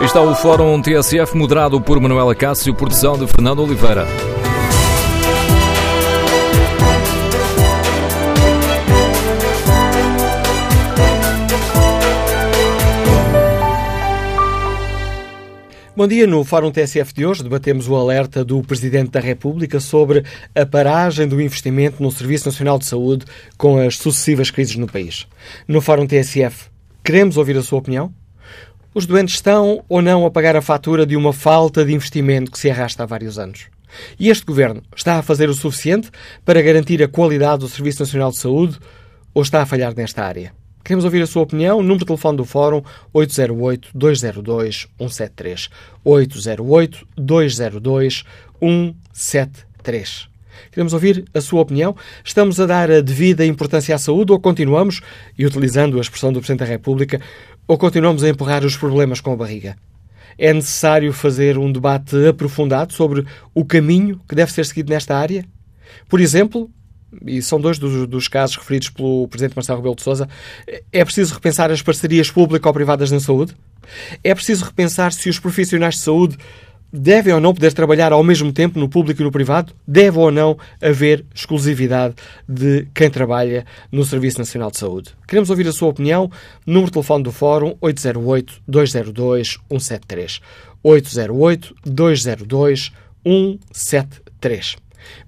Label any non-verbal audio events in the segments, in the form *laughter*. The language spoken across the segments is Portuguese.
Está o Fórum TSF moderado por Manuela Cássio, produção de Fernando Oliveira. Bom dia. No Fórum TSF de hoje debatemos o alerta do Presidente da República sobre a paragem do investimento no Serviço Nacional de Saúde com as sucessivas crises no país. No Fórum TSF, queremos ouvir a sua opinião? Os doentes estão ou não a pagar a fatura de uma falta de investimento que se arrasta há vários anos? E este Governo está a fazer o suficiente para garantir a qualidade do Serviço Nacional de Saúde ou está a falhar nesta área? Queremos ouvir a sua opinião. Número de telefone do Fórum 808-202-173. 808-202-173. Queremos ouvir a sua opinião. Estamos a dar a devida importância à saúde ou continuamos, e utilizando a expressão do Presidente da República, ou continuamos a empurrar os problemas com a barriga? É necessário fazer um debate aprofundado sobre o caminho que deve ser seguido nesta área? Por exemplo, e são dois dos, dos, casos referidos pelo Presidente Marcelo Rebelo de Sousa, é preciso repensar as parcerias público-privadas na saúde? É preciso repensar se os profissionais de saúde devem ou não poder trabalhar ao mesmo tempo no público e no privado? Deve ou não haver exclusividade de quem trabalha no Serviço Nacional de Saúde? Queremos ouvir a sua opinião. Número de telefone do Fórum 808-202-173. 808-202-173.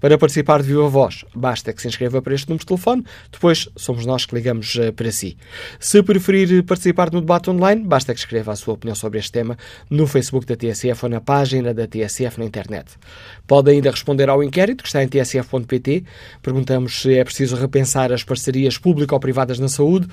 Para participar de viva voz, basta que se inscreva para este número de telefone, depois somos nós que ligamos uh, para si. Se preferir participar no debate online, basta que escreva a sua opinião sobre este tema no Facebook da TSF ou na página da TSF na internet. Pode ainda responder ao inquérito que está em tsf.pt. Perguntamos se é preciso repensar as parcerias público-privadas na saúde.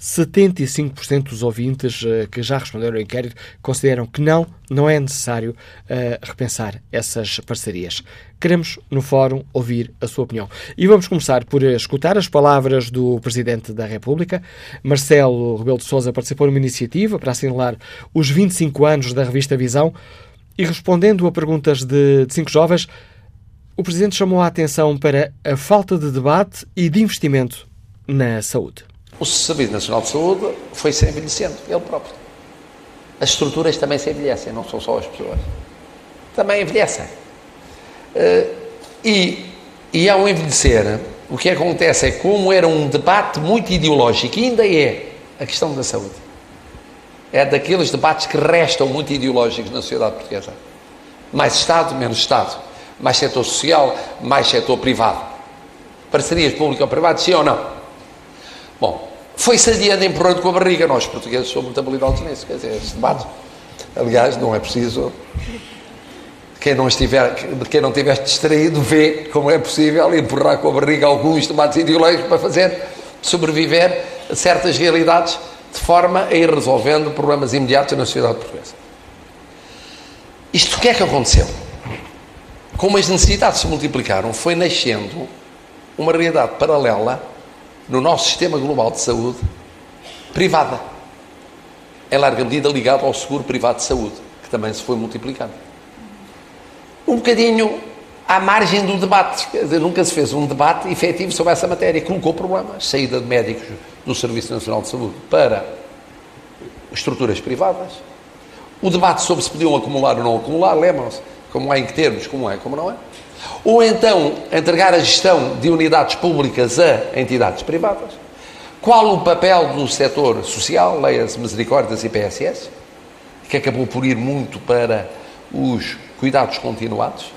75% dos ouvintes uh, que já responderam ao inquérito consideram que não, não é necessário uh, repensar essas parcerias. Queremos, no fórum, ouvir a sua opinião. E vamos começar por escutar as palavras do Presidente da República. Marcelo Rebelo de Sousa participou numa iniciativa para assinalar os 25 anos da revista Visão e respondendo a perguntas de, de cinco jovens, o Presidente chamou a atenção para a falta de debate e de investimento na saúde. O Serviço Nacional de Saúde foi se envelhecendo, ele próprio. As estruturas também se envelhecem, não são só as pessoas. Também envelhecem. Uh, e, e ao envelhecer, o que acontece é como era um debate muito ideológico, e ainda é a questão da saúde. É daqueles debates que restam muito ideológicos na sociedade portuguesa. Mais Estado, menos Estado. Mais setor social, mais setor privado. Parcerias público-privadas, sim ou não? Bom, foi-se adiando empurrando com a barriga. Nós, portugueses, somos muito habilidosos nisso. Quer dizer, este debate. Aliás, não é preciso quem não, estiver, quem não estiver distraído vê como é possível empurrar com a barriga alguns debates ideológicos para fazer sobreviver a certas realidades de forma a ir resolvendo problemas imediatos na sociedade portuguesa. Isto o que é que aconteceu? Como as necessidades se multiplicaram, foi nascendo uma realidade paralela no nosso sistema global de saúde privada, em larga medida ligado ao seguro privado de saúde, que também se foi multiplicando um bocadinho à margem do debate. Quer dizer, nunca se fez um debate efetivo sobre essa matéria. Colocou problemas. Saída de médicos do Serviço Nacional de Saúde para estruturas privadas. O debate sobre se podiam acumular ou não acumular, lembram-se? Como é, em que termos, como é, como não é. Ou então entregar a gestão de unidades públicas a entidades privadas. Qual o papel do setor social, leia-se Misericórdias e PSS, que acabou por ir muito para os cuidados continuados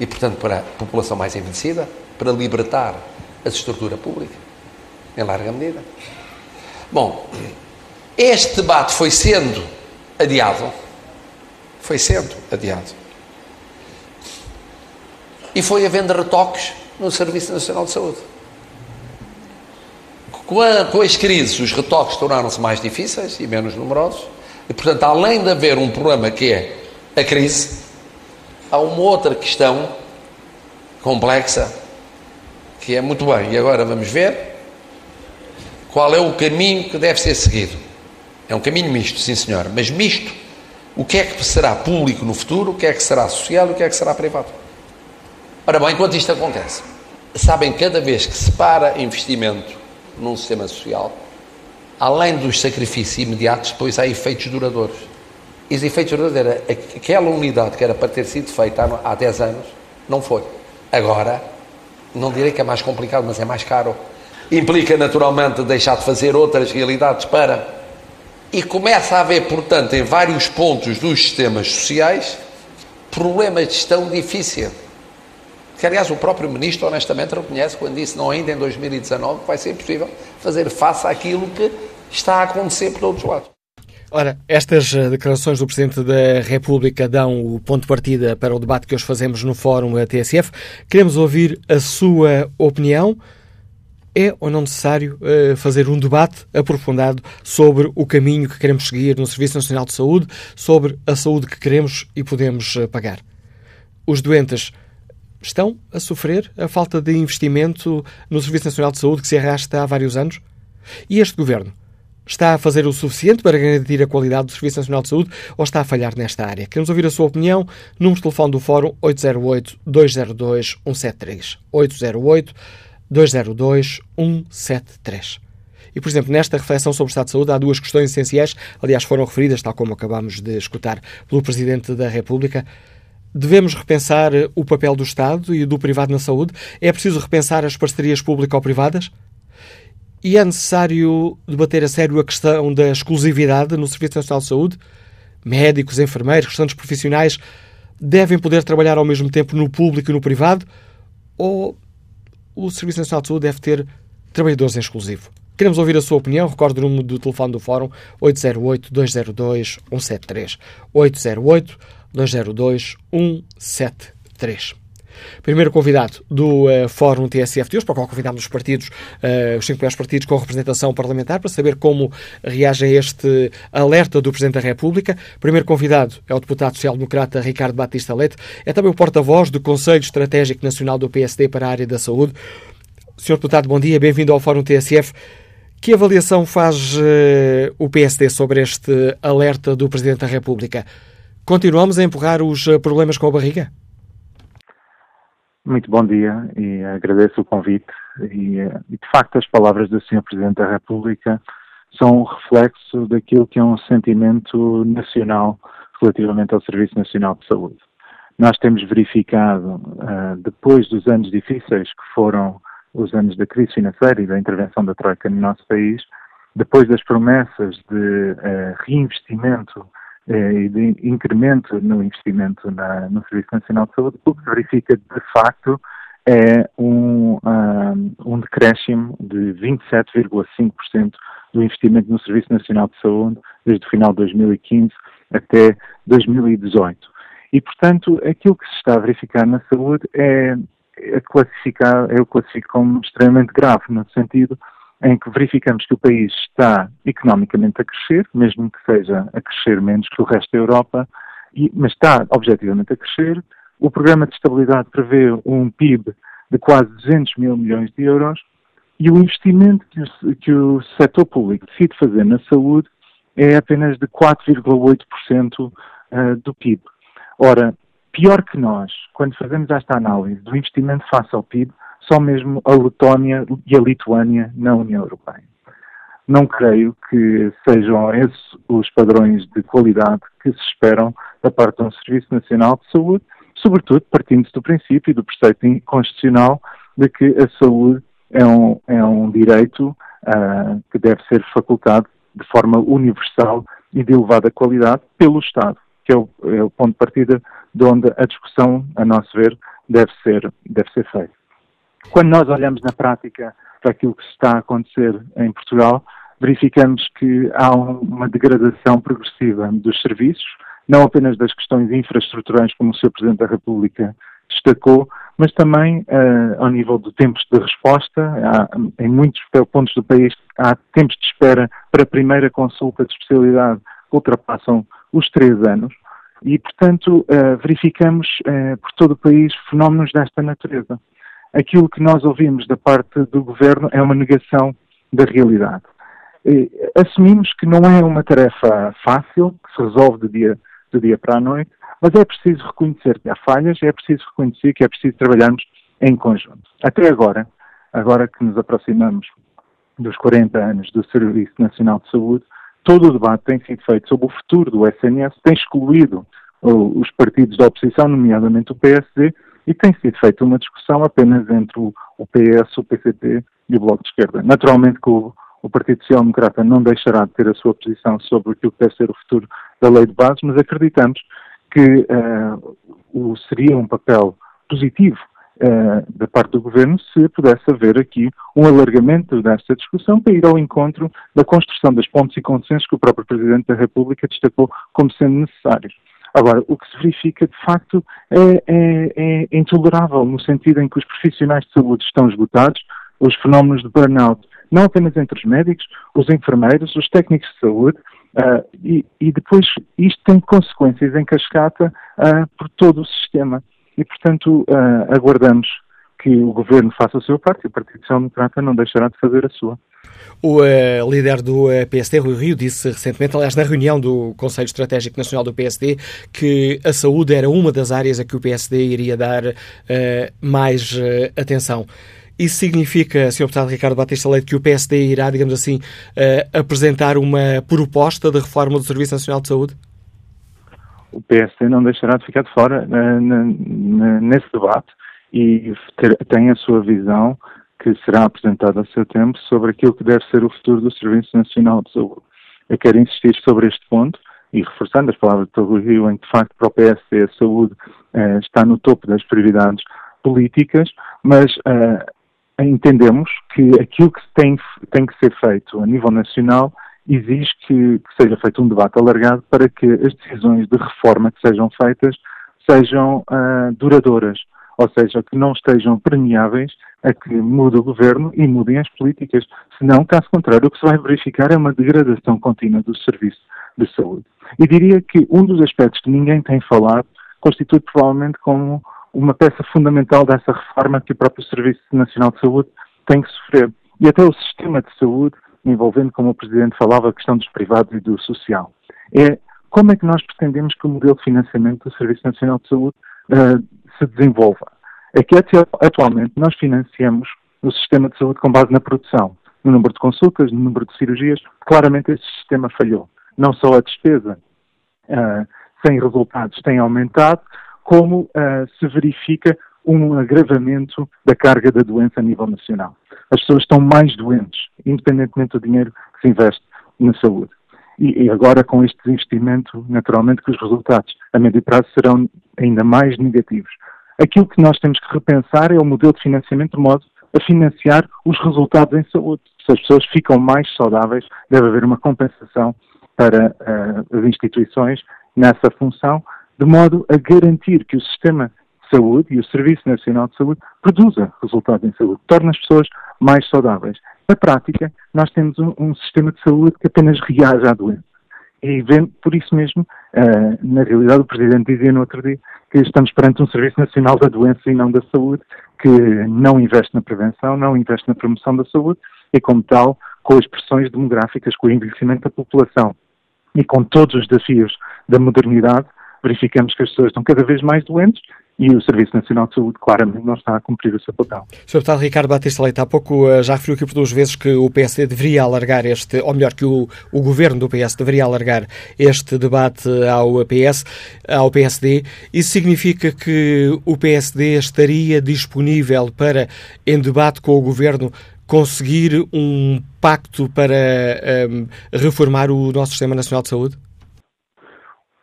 e, portanto, para a população mais envelhecida, para libertar a estrutura pública, em larga medida. Bom, este debate foi sendo adiado, foi sendo adiado, e foi havendo retoques no Serviço Nacional de Saúde. Com, as crises, os retoques tornaram-se mais difíceis e menos numerosos, e, portanto, além de haver um problema que é a crise, há uma outra questão complexa que é muito bem. E agora vamos ver qual é o caminho que deve ser seguido. É um caminho misto, sim senhor, mas misto. O que é que será público no futuro, o que é que será social e o que é que será privado? Ora bem, enquanto isto acontece, sabem, cada vez que se para investimento num sistema social, além dos sacrifícios imediatos, depois há efeitos duradouros. E os efeitos verdadeiros, aquela unidade que era para ter sido feita há 10 anos, não foi. Agora, não direi que é mais complicado, mas é mais caro. Implica naturalmente deixar de fazer outras realidades para. E começa a haver, portanto, em vários pontos dos sistemas sociais, problemas de gestão difícil. Que, aliás, o próprio Ministro, honestamente, reconhece quando disse, não ainda em 2019, que vai ser possível fazer face àquilo que está a acontecer por todos os lados. Ora, estas eh, declarações do Presidente da República dão o ponto de partida para o debate que hoje fazemos no Fórum TSF. Queremos ouvir a sua opinião. É ou não necessário uh, fazer um debate aprofundado sobre o caminho que queremos seguir no Serviço Nacional de Saúde, sobre a saúde que queremos e podemos uh, pagar? Os doentes estão a sofrer a falta de investimento no Serviço Nacional de Saúde que se arrasta há vários anos? E este governo está a fazer o suficiente para garantir a qualidade do Serviço Nacional de Saúde ou está a falhar nesta área? Queremos ouvir a sua opinião. Número de telefone do Fórum 808-202-173. 808-202-173. E, por exemplo, nesta reflexão sobre o Estado de Saúde há duas questões essenciais, aliás, foram referidas, tal como acabamos de escutar pelo Presidente da República. Devemos repensar o papel do Estado e do privado na saúde? É preciso repensar as parcerias público-privadas? E é necessário debater a sério a questão da exclusividade no Serviço Nacional de Saúde? Médicos, enfermeiros, restantes profissionais devem poder trabalhar ao mesmo tempo no público e no privado? Ou o Serviço Nacional de Saúde deve ter trabalhadores em exclusivo? Queremos ouvir a sua opinião. Recorde o número do telefone do Fórum 808-202-173. 808-202-173. Primeiro convidado do uh, Fórum TSF de hoje, para o qual convidamos os partidos, uh, os cinco maiores partidos com representação parlamentar, para saber como reagem a este alerta do Presidente da República. Primeiro convidado é o deputado social-democrata Ricardo Batista Leite, é também o porta-voz do Conselho Estratégico Nacional do PSD para a área da saúde. Senhor deputado, bom dia, bem-vindo ao Fórum TSF. Que avaliação faz uh, o PSD sobre este alerta do Presidente da República? Continuamos a empurrar os problemas com a barriga? Muito bom dia e agradeço o convite. E, e, de facto, as palavras do Sr. Presidente da República são um reflexo daquilo que é um sentimento nacional relativamente ao Serviço Nacional de Saúde. Nós temos verificado, uh, depois dos anos difíceis que foram os anos da crise financeira e da intervenção da Troika no nosso país, depois das promessas de reinvestimento eh, e de incremento no investimento na, no Serviço Nacional de Saúde, o que verifica de facto é um, um, um decréscimo de 27,5% do investimento no Serviço Nacional de Saúde desde o final de 2015 até 2018. E, portanto, aquilo que se está a verificar na saúde é, é classificar, eu classifico como extremamente grave, no sentido em que verificamos que o país está economicamente a crescer, mesmo que seja a crescer menos que o resto da Europa, e, mas está objetivamente a crescer. O programa de estabilidade prevê um PIB de quase 200 mil milhões de euros e o investimento que o, que o setor público decide fazer na saúde é apenas de 4,8% eh, do PIB. Ora, pior que nós, quando fazemos esta análise do investimento face ao PIB, só mesmo a Letónia e a Lituânia na União Europeia. Não creio que sejam esses os padrões de qualidade que se esperam da parte de um Serviço Nacional de Saúde, sobretudo partindo do princípio e do preceito constitucional de que a saúde é um, é um direito uh, que deve ser facultado de forma universal e de elevada qualidade pelo Estado, que é o, é o ponto de partida de onde a discussão, a nosso ver, deve ser, deve ser feita. Quando nós olhamos na prática para aquilo que está a acontecer em Portugal, verificamos que há uma degradação progressiva dos serviços, não apenas das questões infraestruturais, como o Sr. Presidente da República destacou, mas também uh, ao nível de tempos de resposta. Há, em muitos pontos do país há tempos de espera para a primeira consulta de especialidade que ultrapassam os três anos. E, portanto, uh, verificamos uh, por todo o país fenómenos desta natureza aquilo que nós ouvimos da parte do governo é uma negação da realidade. Assumimos que não é uma tarefa fácil, que se resolve do dia, do dia para a noite, mas é preciso reconhecer que há falhas, é preciso reconhecer que é preciso trabalharmos em conjunto. Até agora, agora que nos aproximamos dos 40 anos do Serviço Nacional de Saúde, todo o debate tem sido feito sobre o futuro do SNS, tem excluído os partidos da oposição, nomeadamente o PSD, e tem sido feita uma discussão apenas entre o, PS, o PCP e o Bloco de Esquerda. Naturalmente que o, o Partido Social Democrata não deixará de ter a sua posição sobre aquilo que deve ser o futuro da lei de bases, mas acreditamos que uh, o, seria um papel positivo uh, da parte do Governo se pudesse haver aqui um alargamento desta discussão para ir ao encontro da construção dos pontos e consensos que o próprio Presidente da República destacou como sendo necessários. Agora, o que se verifica, de facto, é, é, é intolerável, no sentido em que os profissionais de saúde estão esgotados, os fenómenos de burnout, não apenas entre os médicos, os enfermeiros, os técnicos de saúde, uh, e, e, depois isto tem consequências em cascata uh, por todo o sistema. E, portanto, uh, aguardamos que o Governo faça o seu parte e o Partido Social Democrata não deixará de fazer a sua. O uh, líder do uh, eh, PSD, Rui Rio, disse recentemente, aliás, na reunião do Conselho Estratégico Nacional do PSD, que a saúde era uma das áreas a que o PSD iria dar uh, mais atenção. Isso significa, Sr. Deputado Ricardo Batista Leite, que o PSD irá, digamos assim, apresentar uma proposta de reforma do Serviço Nacional de Saúde? O PSD não deixará de ficar de fora nesse debate e ter, tem a sua visão que será apresentada a seu tempo sobre aquilo que deve ser o futuro do Serviço Nacional de Saúde. Eu quero insistir sobre este ponto e reforçando as palavras de Rui Rio, em que de facto para o PSD a saúde eh, está no topo das prioridades políticas, mas eh, entendemos que aquilo que tem, tem que ser feito a nível nacional exige que, que, seja feito um debate alargado para que as decisões de reforma que sejam feitas sejam uh, duradouras ou seja, que não estejam permeáveis a que mude o governo e mudem as políticas. Senão, caso contrário, o que se vai verificar é uma degradação contínua do serviço de saúde. E diria que um dos aspectos que ninguém tem falado constitui provavelmente como uma peça fundamental dessa reforma que o próprio Serviço Nacional de Saúde tem que sofrer. E até o sistema de saúde, envolvendo, como o Presidente falava, a questão dos privados e do social. É como é que nós pretendemos que o modelo de financiamento do Serviço Nacional de Saúde uh, se desenvolva. É que atualmente nós financiamos o sistema de saúde com base na produção, no número de consultas, no número de cirurgias. Claramente esse sistema falhou. Não só a despesa uh, sem resultados tem aumentado, como uh, se verifica um agravamento da carga da doença a nível nacional. As pessoas estão mais doentes, independentemente do dinheiro que se investe na saúde. E, e agora, com este investimento, naturalmente que os resultados a médio prazo serão ainda mais negativos. Aquilo que nós temos que repensar é o modelo de financiamento de modo a financiar os resultados em saúde. Se as pessoas ficam mais saudáveis, deve haver uma compensação para uh, as instituições nessa função, de modo a garantir que o sistema de saúde e o Serviço Nacional de Saúde produza resultados em saúde, torna as pessoas mais saudáveis. Na prática, nós temos um, um sistema de saúde que apenas reage à doença. E vendo, por isso mesmo, uh, na realidade, o Presidente dizia no outro dia que estamos perante um Serviço Nacional da Doença e não da Saúde, que não investe na prevenção, não investe na promoção da saúde e, como tal, com as pressões demográficas, com o envelhecimento da população e com todos os desafios da modernidade, verificamos que as pessoas estão cada vez mais doentes e o Serviço Nacional de Saúde claramente não está a cumprir o seu papel. Sr. Deputado Ricardo Batista Leite, há pouco eh, já referiu aqui por duas vezes que o PSD deveria alargar este, ou melhor, que o, o governo do PS deveria alargar este debate ao PS, ao PSD. Isso significa que o PSD estaria disponível para, em debate com o governo, conseguir um pacto para um, ehm, reformar o nosso Sistema Nacional de Saúde?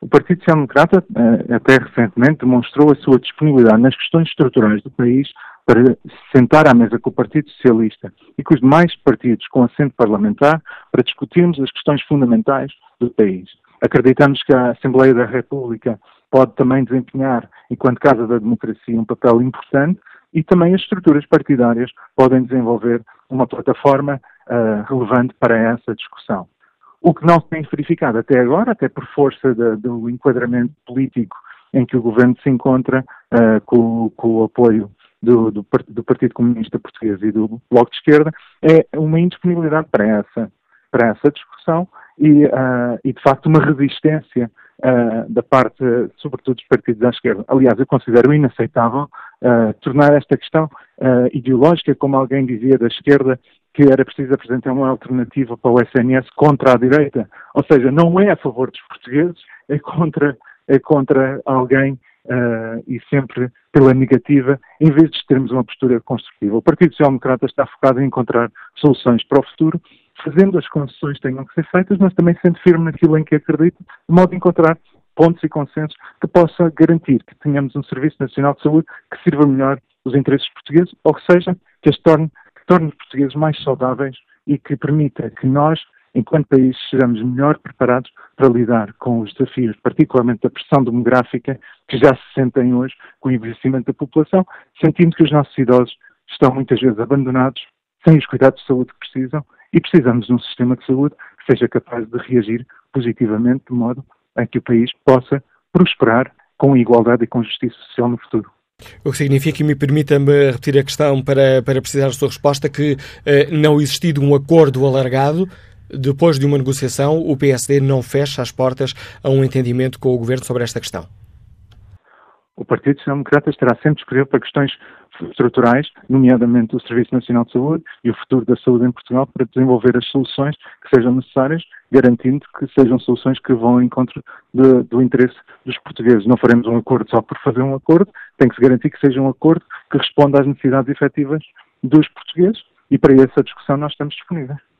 O Partido Social Democrata, eh, até recentemente, demonstrou a sua disponibilidade nas questões estruturais do país para se sentar à mesa com o Partido Socialista e com os demais partidos com assento parlamentar para discutirmos as questões fundamentais do país. Acreditamos que a Assembleia da República pode também desempenhar, enquanto Casa da Democracia, um papel importante e também as estruturas partidárias podem desenvolver uma plataforma uh, relevante para essa discussão. O que não se tem verificado até agora, até por força de, do enquadramento político em que o governo se encontra, uh, com, com, o apoio do, do, do, Partido Comunista Português e do Bloco de Esquerda, é uma indisponibilidade para essa, para essa discussão e, uh, e de facto, uma resistência uh, da parte, sobretudo, dos partidos à esquerda. Aliás, eu considero inaceitável tornar esta questão ideológica, como alguém dizia da esquerda, que era preciso apresentar uma alternativa para o SNS contra a direita. Ou seja, não é a favor dos portugueses, é contra, é contra alguém uh, e sempre pela negativa, em vez de termos uma postura construtiva. O Partido Social Democrata está focado em encontrar soluções para o futuro, fazendo as concessões que tenham que ser feitas, mas também sendo firme naquilo em que acredita, de modo a encontrar pontos e consensos que possa garantir que tenhamos um Serviço Nacional de Saúde que sirva melhor os interesses portugueses, ou que seja, que as torne, torne os portugueses mais saudáveis e que permita que nós, enquanto país, sejamos melhor preparados para lidar com os desafios, particularmente da pressão demográfica que já se sentem hoje com o envelhecimento da população, sentindo que os nossos idosos estão muitas vezes abandonados, sem os cuidados de saúde que precisam, e precisamos de um sistema de saúde que seja capaz de reagir positivamente, de modo a que o país possa prosperar com igualdade e com justiça social no futuro. O que significa, e me permita-me repetir a questão para, para precisar da sua resposta, que eh, não existindo um acordo alargado, depois de uma negociação, o PSD não fecha as portas a um entendimento com o Governo sobre esta questão. O Partido Social Democrata estará sempre disponível para questões estruturais, nomeadamente o Serviço Nacional de Saúde e o futuro da saúde em Portugal, para desenvolver as soluções que sejam necessárias, garantindo que sejam soluções que vão ao encontro de, do interesse dos portugueses. Não faremos um acordo só por fazer um acordo, tem que se garantir que seja um acordo que responda às necessidades efetivas dos portugueses e para essa discussão nós estamos disponíveis.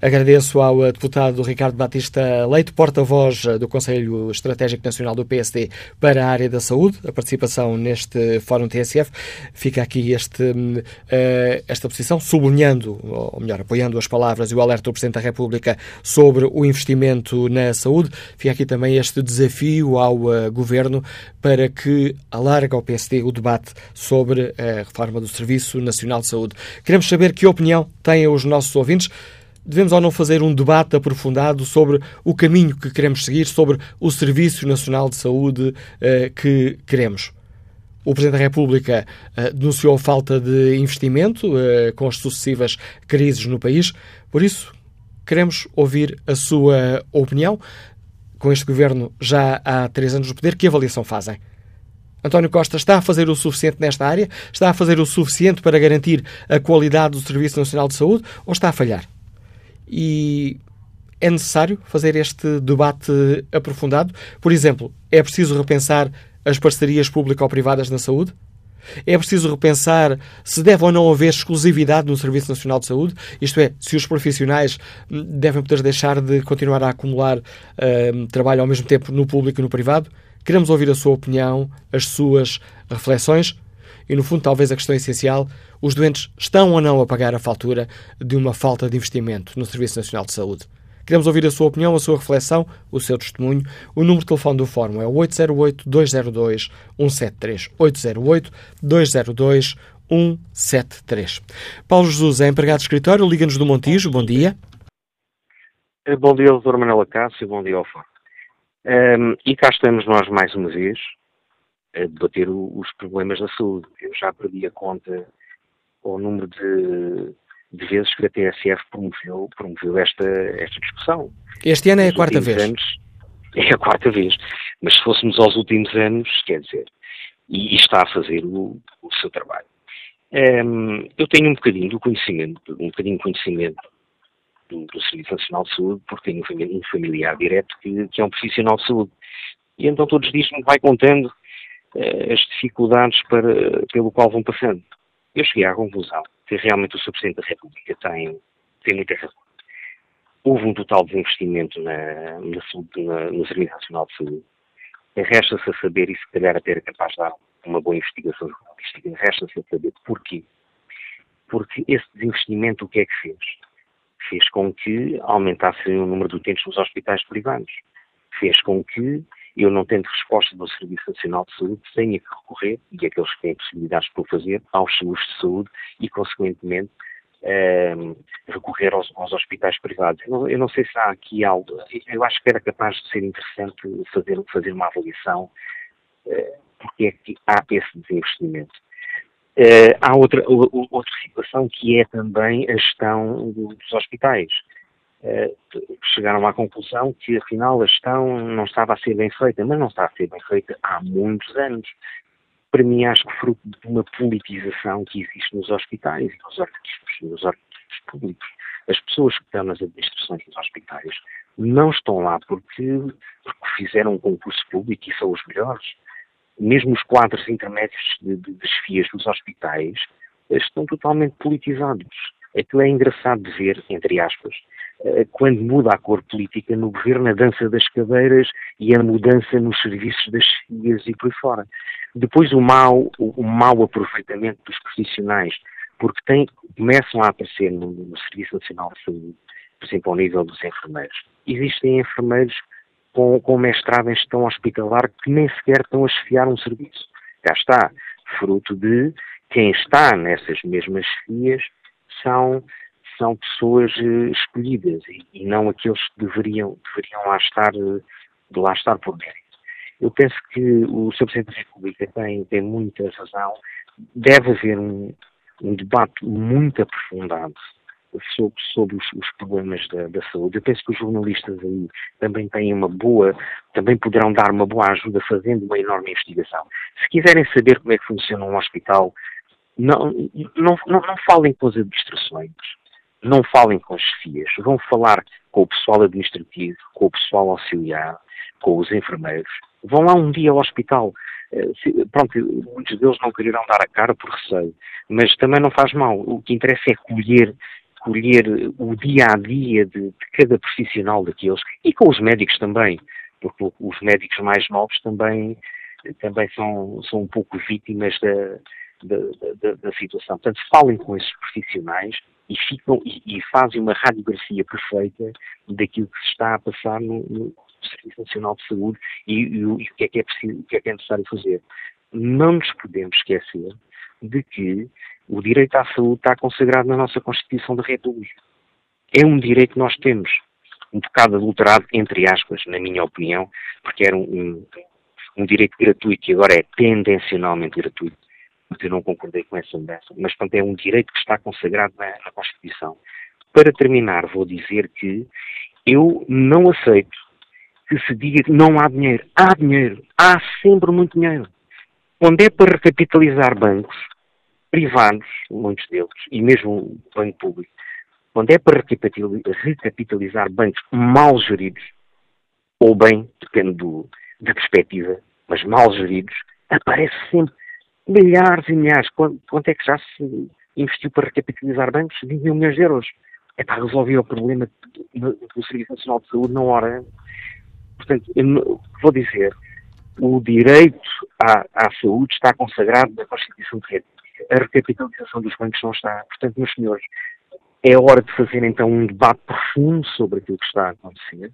Agradeço ao eh, deputado Ricardo Batista Leite, porta-voz eh, do Conselho Estratégico Nacional do PSD para a área da saúde, a participação neste Fórum TSF. Fica aqui este, uh, esta posição, sublinhando, ou melhor, apoiando as palavras e o alerta do Presidente da República sobre o investimento na saúde. Fica aqui também este desafio ao Governo para que alargue ao PSD o debate sobre a reforma do Serviço Nacional de Saúde. Queremos saber que opinião têm os nossos ouvintes devemos ou não fazer um debate aprofundado sobre o caminho que queremos seguir, sobre o Serviço Nacional de Saúde uh, que queremos. O Presidente da República uh, denunciou falta de investimento uh, com as sucessivas crises no país. Por isso, queremos ouvir a sua opinião. Com este governo já há três anos no poder, que avaliação fazem? António Costa está a fazer o suficiente nesta área? Está a fazer o suficiente para garantir a qualidade do Serviço Nacional de Saúde ou está a falhar? E é necessário fazer este debate aprofundado? Por exemplo, é preciso repensar as parcerias público-privadas na saúde? É preciso repensar se deve ou não haver exclusividade no Serviço Nacional de Saúde, isto é, se os profissionais devem poder deixar de continuar a acumular uh, trabalho ao mesmo tempo no público e no privado. Queremos ouvir a sua opinião, as suas reflexões e, no fundo, talvez a questão essencial: os doentes estão ou não a pagar a fatura de uma falta de investimento no Serviço Nacional de Saúde? Queremos ouvir a sua opinião, a sua reflexão, o seu testemunho. O número de telefone do Fórum é 808-202-173. 808-202-173. Paulo Jesus é empregado de escritório, liga-nos do Montijo. Bom dia. Eh, bom dia, doutor Manuela Cássio. Bom dia Fórum. Um, ehm, e cá estamos nós mais uma vez a debater os problemas da saúde. Eu já perdi a conta ao número de, de vezes que a TSF promoveu, promoveu esta, esta discussão. Este ano é a quarta vez. Anos, *laughs* é a quarta vez. Mas se fôssemos aos últimos anos, quer dizer, e, e está a fazer o, o seu trabalho. Um, eu tenho um bocadinho do conhecimento, um bocadinho de conhecimento do, do, Serviço Nacional de Saúde, porque tenho um familiar direto que, que é um profissional de saúde. E então todos me vai contando as dificuldades para, pelo qual vão passando. Eu cheguei à conclusão que realmente o Sr. Presidente da República tem, tem muita razão. Houve um total desinvestimento na, na na, no Serviço Nacional de Saúde. Resta-se a saber, e se calhar até era capaz de dar uma boa investigação jornalística, resta-se a saber porquê. Porque esse desinvestimento o que é que fez? Fez com que aumentasse o número de utentes nos hospitais privados. Fez com que eu não tendo resposta do Serviço Nacional de Saúde, tenha que recorrer, e aqueles que têm possibilidades para o fazer, aos seguros de saúde e, consequentemente, um, ehm, recorrer aos, aos, hospitais privados. Eu não, eu não, sei se há aqui algo, eu acho que era capaz de ser interessante fazer, fazer uma avaliação uh, porque é que há esse desinvestimento. Uh, há outra, outra situação que é também a gestão dos hospitais. Eh, chegaram à conclusão que afinal a gestão não estava a ser bem feita, mas não está a ser bem feita há muitos anos. Para mim, acho que fruto de uma politização que existe nos hospitais, arquivos, nos serviços públicos. As pessoas que estão nas administrações dos hospitais não estão lá porque, porque fizeram um concurso público e são os melhores. Mesmo os quadros intermédios de, de, de chefias dos hospitais estão totalmente politizados. Aquilo é engraçado de ver, entre aspas, eh, quando muda a cor política no governo, a dança das cadeiras e a mudança nos serviços das chefias e por aí fora. Depois o mau, o, mau aproveitamento dos profissionais, porque tem, começam a aparecer no, no Serviço Nacional de Saúde, por exemplo, ao nível dos enfermeiros. Existem enfermeiros com, com mestrado em gestão hospitalar que nem sequer estão a chefiar um serviço. Cá está, fruto de quem está nessas mesmas chefias são, são pessoas uh, escolhidas e, não aqueles que deveriam, deveriam lá estar, uh, de lá estar por mérito. Eu penso que o Sr. Presidente da República tem, tem muita razão. Deve haver um, um debate muito aprofundado sobre, sobre os, os, problemas da, da, saúde. Eu penso que os jornalistas aí também têm uma boa, também poderão dar uma boa ajuda fazendo uma enorme investigação. Se quiserem saber como é que funciona um hospital, não, não, não, não falem com as administrações, não falem com as chefias, vão falar com o pessoal administrativo, com o pessoal auxiliar, com os enfermeiros. Vão lá um dia ao hospital. Eh, pronto, muitos deles não quererão dar a cara por receio, mas também não faz mal. O que interessa é colher, colher o dia a dia de, de cada profissional daqueles e com os médicos também, porque os médicos mais novos também, também são, são um pouco vítimas da, da, da, da, situação. Portanto, falem com esses profissionais e, ficam, e, e, fazem uma radiografia perfeita daquilo que se está a passar no, no Serviço Nacional de Saúde e, e, e, o, que é que é preciso, o que é que é necessário fazer. Não nos podemos esquecer de que o direito à saúde está consagrado na nossa Constituição da República. É um direito que nós temos, um bocado adulterado, entre aspas, na minha opinião, porque era um, um, um direito gratuito e agora é tendencionalmente gratuito porque eu não concordei com essa mudança, mas portanto, é um direito que está consagrado na, na Constituição. Para terminar, vou dizer que eu não aceito que se diga que não há dinheiro. Há dinheiro. Há sempre muito dinheiro. Quando é para recapitalizar bancos privados, muitos deles, e mesmo o banco público, quando é para recapitalizar bancos mal geridos, ou bem, depende do, da perspectiva, mas mal geridos, aparece sempre milhares e milhares. Quanto, quanto é que já se investiu para recapitalizar bancos? 20 mil milhões de euros. É para resolver o problema do Serviço Nacional de Saúde na hora. Portanto, vou dizer, o direito à, à, saúde está consagrado na Constituição de República. A recapitalização dos bancos não está. Portanto, meus senhores, é hora de fazer então um debate profundo sobre aquilo que está a acontecer,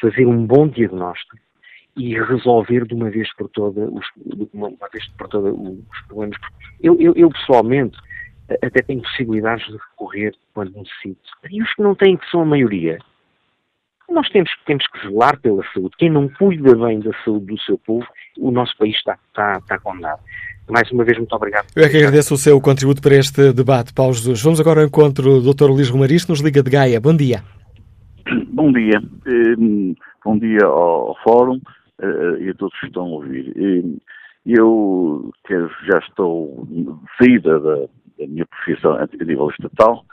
fazer um bom diagnóstico e resolver de uma vez por todas os, uma, vez por toda os problemas. Eu, eu, eu, pessoalmente até tenho possibilidades de recorrer quando necessito. E os que não têm, que são a maioria, nós temos, temos que zelar pela saúde. Quem não cuida bem da saúde do seu povo, o nosso país está, está, está condenado. Mais uma vez, muito obrigado. Eu é que agradeço o seu contributo para este debate, Paulo Jesus. Vamos agora ao encontro do Dr. Luís Romaristo, nos Liga de Gaia. Bom dia. Bom dia. Hum, bom dia ao Fórum uh, e a todos que estão a ouvir. eu já estou saída da, da, minha profissão a nível estatal,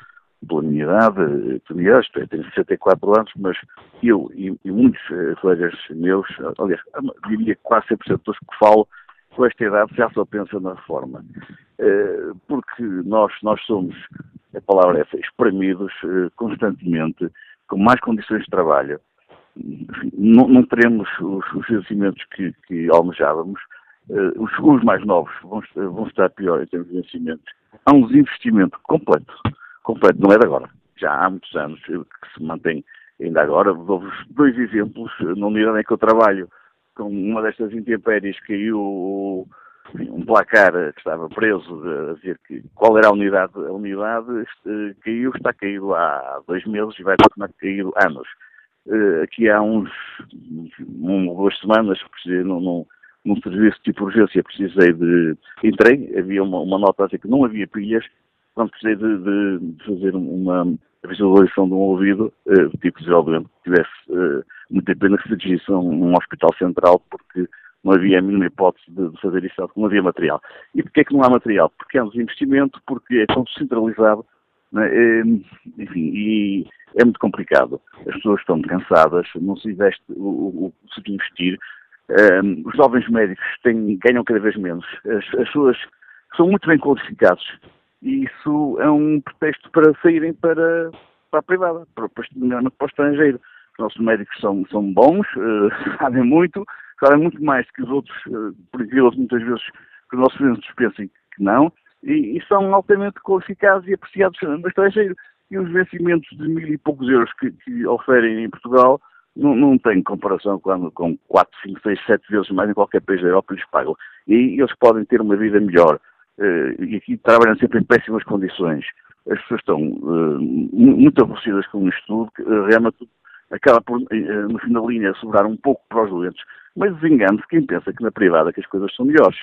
pela minha idade, tenho, tenho 64 anos, mas eu e, e muitos uh, colegas meus, aliás, diria quase 100% dos que falo, com esta idade já só pensa na reforma. Uh, porque nós, nós somos, a palavra é essa, espremidos constantemente, com mais condições de trabalho, não, não teremos os, os vencimentos que, que almejávamos. Uh, os mais novos vão, vão estar pior em termos de vencimentos. Há um desinvestimento completo, completo, não é de agora, já há muitos anos que se mantém ainda agora. Dou-vos dois exemplos, na unidade em que eu trabalho, com uma destas intempéries caiu um placar que estava preso a dizer que qual era a unidade, a unidade caiu, está caído há dois meses e vai continuar caído anos. Uh, aqui há uns, um, duas semanas, precisei num, num, num serviço de tipo urgência, precisei de. Entrei, havia uma, uma nota a dizer que não havia pilhas, quando precisei de, de, de fazer uma visualização de um ouvido, uh, tipo desenvolvimento, que tivesse uh, muita pena que se dirigisse a um, um, hospital central, porque não havia a mínima hipótese de, de fazer isso, não havia material. E porquê é que não há material? Porque é um desinvestimento, porque é tão centralizado É? Enfim, e é muito complicado. As pessoas estão cansadas, não se investe o, o se investir. Um, os jovens médicos têm, ganham cada vez menos. As, as pessoas são muito bem qualificados e isso é um pretexto para saírem para, para a privada, para, para, para o estrangeiro. Os nossos médicos são, são bons, uh, *laughs* sabem muito, sabem muito mais que os outros, uh, por muitas vezes que os nossos clientes pensem que não, e, e, são altamente qualificados e apreciados no estrangeiro. E os vencimentos de mil e poucos euros que, que oferem em Portugal não, não tem comparação quando com 4, 5, 6, 7 vezes mais em qualquer país da Europa lhes pagam. E eles podem ter uma vida melhor. Uh, e aqui trabalham sempre em péssimas condições. As pessoas estão uh, muito aborrecidas com isto tudo, que uh, realmente acaba por, no fim da linha, sobrar um pouco para os doentes. Mas desengane-se quem pensa que na privada que as coisas são melhores.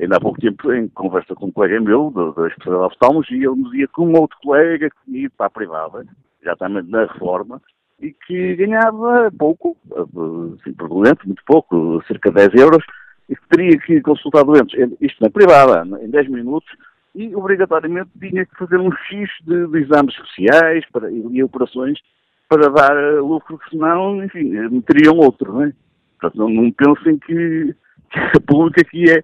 Ainda há pouco tempo, em conversa com um colega meu, da, da especialidade de oftalmologia, ele me dizia que um outro colega que tinha ido para a privada, já está na reforma, e que ganhava pouco, assim, por doente, muito pouco, cerca de 10 euros, e que teria que consultar doentes, isto na privada, em 10 minutos, e obrigatoriamente tinha que fazer um X de, de exames especiais para, e, operações para dar eh, lucro, senão, enfim, meteriam outro, não é? Portanto, não, não pensem que, que, a pública aqui é,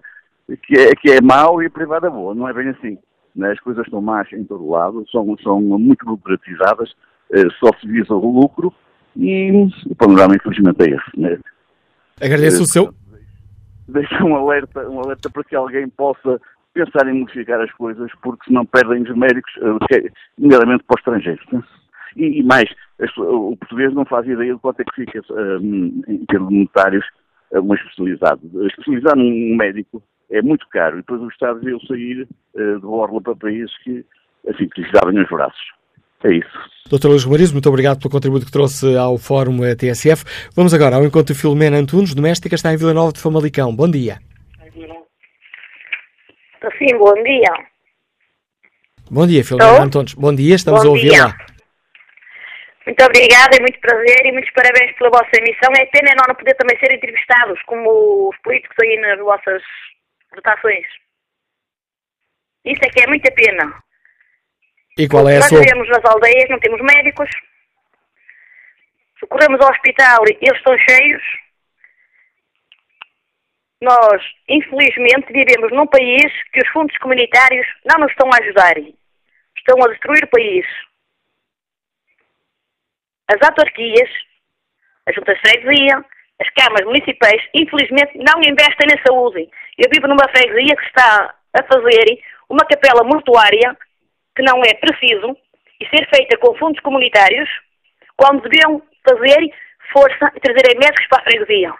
que é, que é mau e a privada é boa, não é bem assim. Né? As coisas estão más em todo lado, são, são muito burocratizadas, eh, só se visa o lucro e o panorama infelizmente é esse. Né? Agradeço o seu, deixa um alerta, um alerta para que alguém possa pensar em modificar as coisas, porque senão perdem os médicos, uh, nomeadamente para os estrangeiros. Né? E, e, mais, o português não faz ideia de quanto é que fica, uh, em termos monetários, uh, uma especialidade. Especializar num médico é muito caro e depois o Estado veio sair uh, de borla para países que, assim, que lhes davam os braços. É isso. Dr. Luís Romariz, muito obrigado pelo contributo que trouxe ao Fórum TSF. Vamos agora ao encontro de Filomena Antunes, doméstica, está em Vila Nova de Famalicão. Bom dia. Sim, bom dia. Bom dia, Filomena Antunes. Bom dia, estamos bom a ouvi-la. Muito obrigada, é muito prazer e muitos parabéns pela vossa emissão. É pena não poder também ser entrevistados como os políticos aí nas vossas votações. Isso é que é muita pena. E qual é a Nós sua... vivemos nas aldeias, não temos médicos. Socorremos ao hospital e eles estão cheios. Nós, infelizmente, vivemos num país que os fundos comunitários não nos estão a ajudar. Estão a destruir o país. As autarquias, as juntas de freguesia, as câmaras municipais, infelizmente, não investem na saúde. Eu vivo numa freguesia que está a fazer uma capela mortuária que não é preciso e ser feita com fundos comunitários, quando deviam fazer força e trazerem médicos para a freguesia.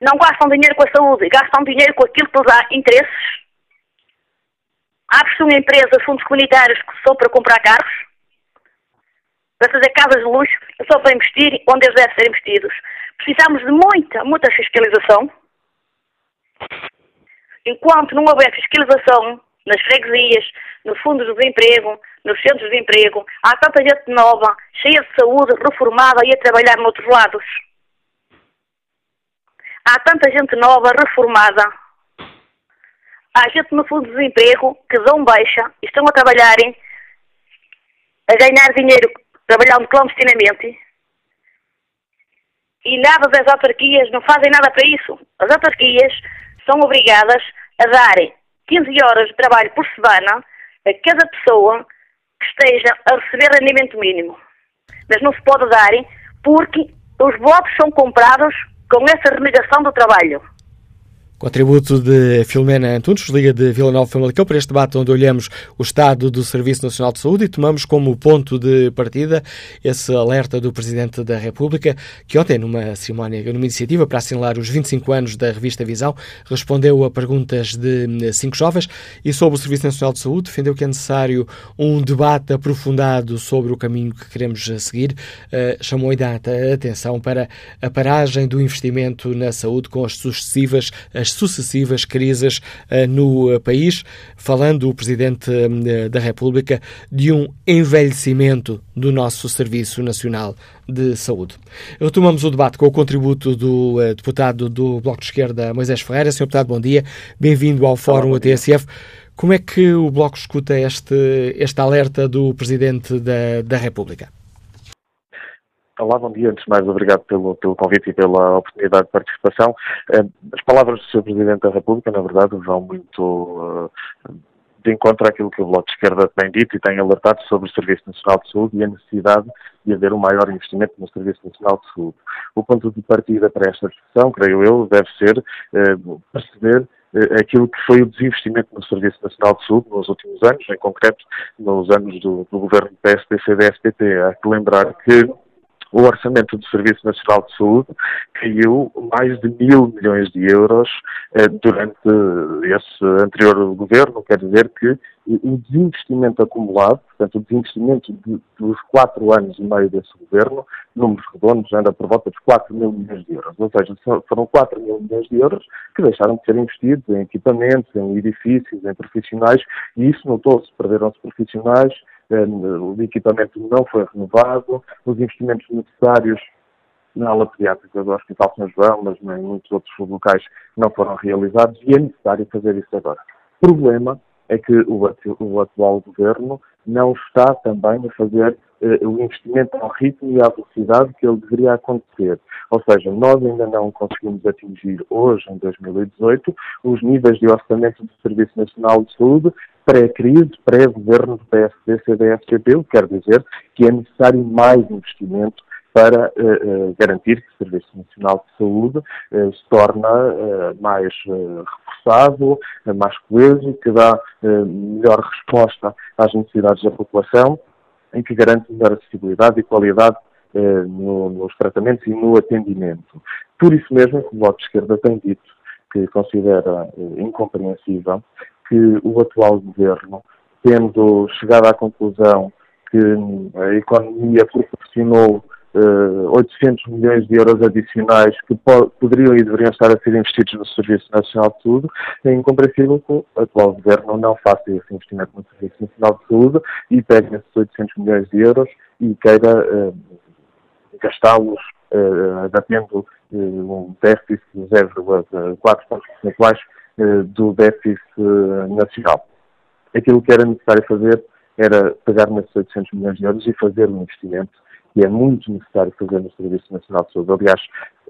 Não gastam dinheiro com a saúde, gastam dinheiro com aquilo que lhes dá interesses. Abre-se uma empresa de fundos comunitários são para comprar carros, para fazer casas de luxo, só para investir onde eles devem ser investidos. Precisamos de muita, muita fiscalização. Enquanto não houver fiscalização nas freguesias, nos fundos de desemprego, nos centros de emprego. Há tanta gente nova, cheia de saúde, reformada e a trabalhar noutros lados. Há tanta gente nova, reformada. Há gente no fundo de desemprego que dão baixa e estão a trabalharem, a ganhar dinheiro trabalhando clandestinamente. E nada das autarquias não fazem nada para isso. As autarquias são obrigadas a darem 15 horas de trabalho por semana a cada pessoa que esteja a receber rendimento mínimo. Mas não se pode dar porque os votos são comprados com essa renegação do trabalho. Contributo de Filomena Antunes, Liga de Vila Nova Famalicão, para este debate onde olhamos o estado do Serviço Nacional de Saúde e tomamos como ponto de partida esse alerta do Presidente da República, que ontem, numa cerimónia, numa iniciativa para assinalar os 25 anos da revista Visão, respondeu a perguntas de cinco jovens e sobre o Serviço Nacional de Saúde defendeu que é necessário um debate aprofundado sobre o caminho que queremos seguir. Uh, chamou a atenção para a paragem do investimento na saúde com as sucessivas as as sucessivas crises uh, no uh, país, falando o Presidente uh, da República de um envelhecimento do nosso Serviço Nacional de Saúde. Retomamos o debate com o contributo do deputado do Bloco de Esquerda, Moisés Ferreira. Senhor deputado, bom dia. Bem-vindo ao Fórum Olá, TSF. Como é que o Bloco escuta este, este alerta do Presidente da, da República? Olá, bom dia. Antes de mais, obrigado pelo, pelo convite e pela oportunidade de participação. Eh, as palavras do Sr. Presidente da República, na verdade, vão muito uh, de encontro àquilo que o Bloco de Esquerda tem dito e tem alertado sobre o Serviço Nacional de Saúde e a necessidade de haver um maior investimento no Serviço Nacional de Saúde. O ponto de partida para esta discussão, creio eu, deve ser uh, perceber aquilo que foi o desinvestimento no Serviço Nacional de Saúde nos últimos anos, em concreto nos anos do, do governo PSD-CDS-PT. Há que lembrar que o orçamento do Serviço Nacional de Saúde caiu mais de mil milhões de euros eh, durante esse anterior governo, quer dizer que o desinvestimento acumulado, portanto, o desinvestimento de, dos quatro anos e meio desse governo, números redondos, anda por volta de 4 mil milhões de euros. Ou seja, foram 4 mil milhões de euros que deixaram de ser investidos em equipamentos, em edifícios, em profissionais, e isso notou-se. Perderam-se profissionais, o equipamento não foi renovado, os investimentos necessários na ala pediátrica do Hospital São João, mas em muitos outros locais não foram realizados e é necessário fazer isso agora. O problema é que o, o atual governo não está também a fazer eh, o investimento ao ritmo e à velocidade que ele deveria acontecer. Ou seja, nós ainda não conseguimos atingir hoje, em 2018, os níveis de orçamento do Serviço Nacional de Saúde pré-crise, pré-governo do PSD, CDS, CP, o que quer dizer que é necessário mais investimento para uh, garantir que o Serviço Nacional de Saúde uh, se torna mais reforçado, mais coeso, que dá melhor resposta às necessidades da população em que garante melhor acessibilidade e qualidade no, nos tratamentos e no atendimento. Por isso mesmo, o Bloco de Esquerda tem dito que considera incompreensível que o atual governo, tendo chegado à conclusão que a economia proporcionou uh, eh, 800 milhões de euros adicionais que poderiam e deveriam estar a ser investidos no Serviço Nacional de Saúde, é incompreensível que o atual governo não faça esse investimento no Serviço Nacional de Saúde e pegue esses 800 milhões de euros e queira uh, gastá-los uh, abatendo uh, um déficit de 0,4 pontos percentuais do déficit nacional. Aquilo que era necessário fazer era pagar nesses 800 milhões de euros e fazer um investimento que é muito necessário fazer no Serviço Nacional de Saúde. Aliás,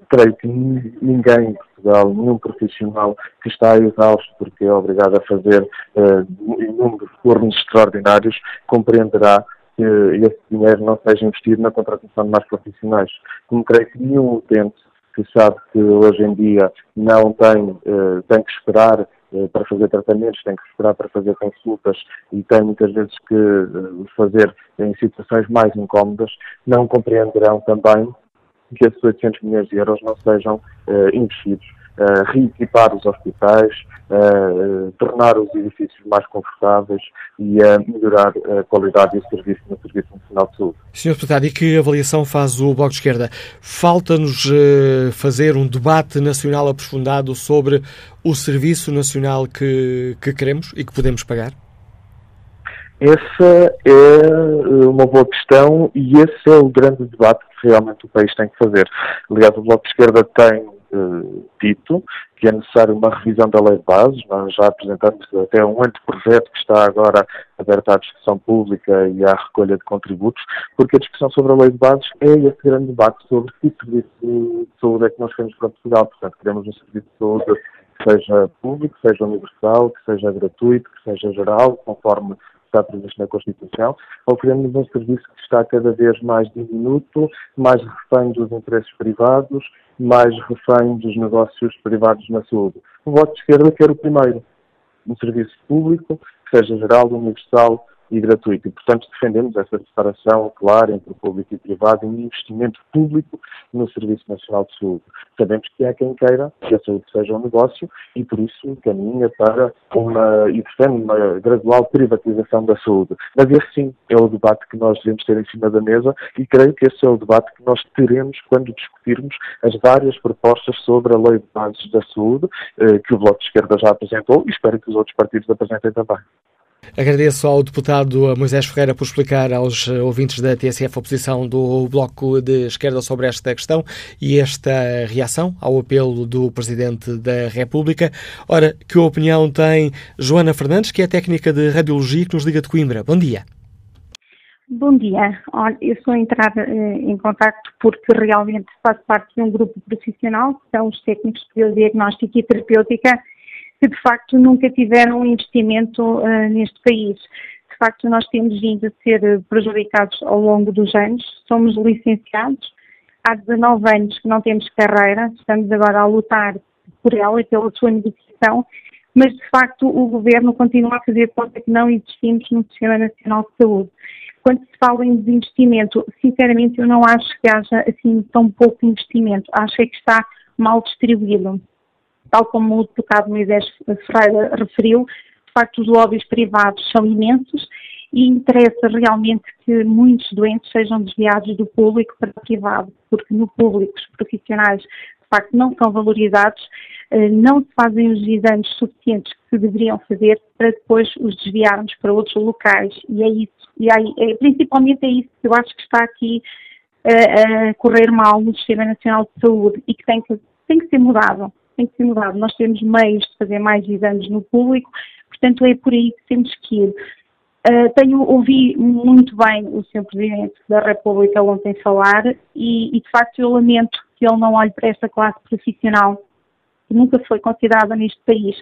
creio que ninguém em Portugal, nenhum profissional que está exausto porque é obrigado a fazer uh, inúmeros turnos extraordinários compreenderá que esse dinheiro não seja investido na contratação de mais profissionais. Como creio que nenhum utente que sabe que hoje em dia não tem, uh, tem que esperar uh, para fazer tratamentos, tem que esperar para fazer consultas e tem muitas vezes que uh, fazer em situações mais incómodas, não compreenderão também que esses 800 milhões de euros não sejam investidos uh, reequipar os hospitais, uh, tornar os edifícios mais confortáveis e a melhorar a qualidade e o serviço no Serviço Nacional de Saúde. Sr. Deputado, e que avaliação faz o Bloco de Esquerda? Falta-nos uh, fazer um debate nacional aprofundado sobre o Serviço Nacional que, que queremos e que podemos pagar? Essa é uma boa questão e esse é o grande debate que realmente o país tem que fazer. Aliás, o Bloco de Esquerda tem eh, dito que é necessário uma revisão da lei de bases. Nós já apresentamos até um anteprojeto que está agora aberto à discussão pública e à recolha de contributos, porque a discussão sobre a lei de bases é esse grande debate sobre que serviço de saúde é que nós queremos para Portugal. Portanto, queremos um serviço de saúde que seja público, que seja universal, que seja gratuito, que seja geral, conforme está previsto na Constituição, ou queremos um serviço que está cada vez mais diminuto, mais refém dos interesses privados, mais refém dos negócios privados na saúde. O voto de esquerda quer o primeiro, um serviço público, que seja geral, universal e gratuito. E, portanto, defendemos essa separação clara entre o público e o privado e um investimento público no Serviço Nacional de Saúde. Sabemos que há quem queira que a saúde seja um negócio e, por isso, caminha para uma, e defende uma gradual privatização da saúde. Mas esse, sim, é o debate que nós devemos ter em cima da mesa e creio que esse é o debate que nós teremos quando discutirmos as várias propostas sobre a Lei de Bases da Saúde, eh, que o Bloco de Esquerda já apresentou e espero que os outros partidos apresentem também. Agradeço ao deputado Moisés Ferreira por explicar aos ouvintes da TSF a posição do Bloco de Esquerda sobre esta questão e esta reação ao apelo do Presidente da República. Ora, que opinião tem Joana Fernandes, que é técnica de radiologia que nos liga de Coimbra? Bom dia. Bom dia. Olha, eu sou a entrar eh, em contato porque realmente faço parte de um grupo profissional, que são os técnicos de diagnóstico e terapêutica, que de facto nunca tiveram investimento uh, neste país. De facto, nós temos vindo a ser prejudicados ao longo dos anos, somos licenciados, há 19 anos que não temos carreira, estamos agora a lutar por ela e pela sua negociação, mas de facto o governo continua a fazer conta que não existimos no Sistema Nacional de Saúde. Quando se fala em desinvestimento, sinceramente eu não acho que haja assim tão pouco investimento, acho é que está mal distribuído tal como o deputado Moisés Ferreira referiu, de facto os lobbies privados são imensos e interessa realmente que muitos doentes sejam desviados do público para o privado, porque no público os profissionais de facto não são valorizados, eh, não se fazem os exames suficientes que se deveriam fazer para depois os desviarmos para outros locais. E é isso, e aí, é, principalmente é isso que eu acho que está aqui a, eh, a correr mal no Sistema Nacional de Saúde e que tem que, tem que ser mudado tem que ser mudado. Nós temos meios de fazer mais exames no público, portanto é por aí que temos que ir. Uh, tenho ouvi muito bem o Sr. Presidente da República ontem falar e, e, de facto eu lamento que ele não olhe para esta classe profissional que nunca foi considerada neste país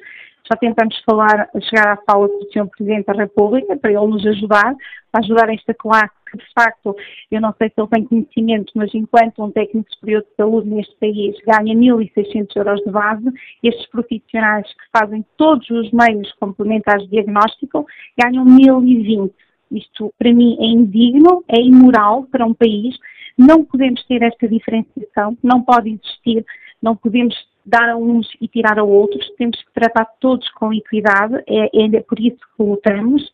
já tentamos falar, chegar à fala do Sr. Presidente da República para ele nos ajudar, para ajudar esta classe que, de facto, eu não sei se ele tem conhecimento, mas enquanto um técnico superior de saúde neste país ganha 1.600 euros de base, estes profissionais que fazem todos os meios complementares de diagnóstico ganham 1.020. Isto, para mim, é indigno, é imoral para um país. Não podemos ter esta diferenciação, não pode existir, não podemos dar a uns e tirar a outros, temos que tratar todos com equidade, é, é por isso que lutamos.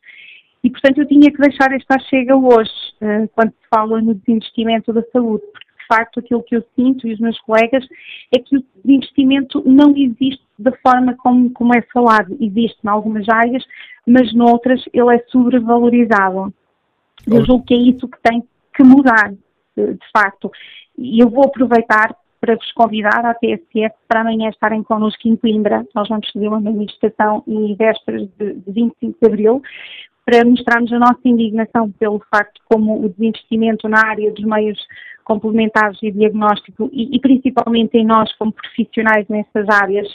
E, portanto, eu tinha que deixar esta chega hoje, uh, quando se fala no desinvestimento da saúde, porque, de facto, aquilo que eu sinto e os meus colegas é que o desinvestimento não existe da forma como, como é falado. Existe em algumas áreas, mas noutras ele é sobrevalorizado. Eu julgo que é isso que tem que mudar, de facto. E eu vou aproveitar para vos convidar à TSF para amanhã estarem connosco em Coimbra. Nós vamos fazer uma manifestação em vésperas de, de 25 de abril para mostrarmos a nossa indignação pelo facto como o desinvestimento na área dos meios complementares e diagnóstico e, e principalmente em nós como profissionais nessas áreas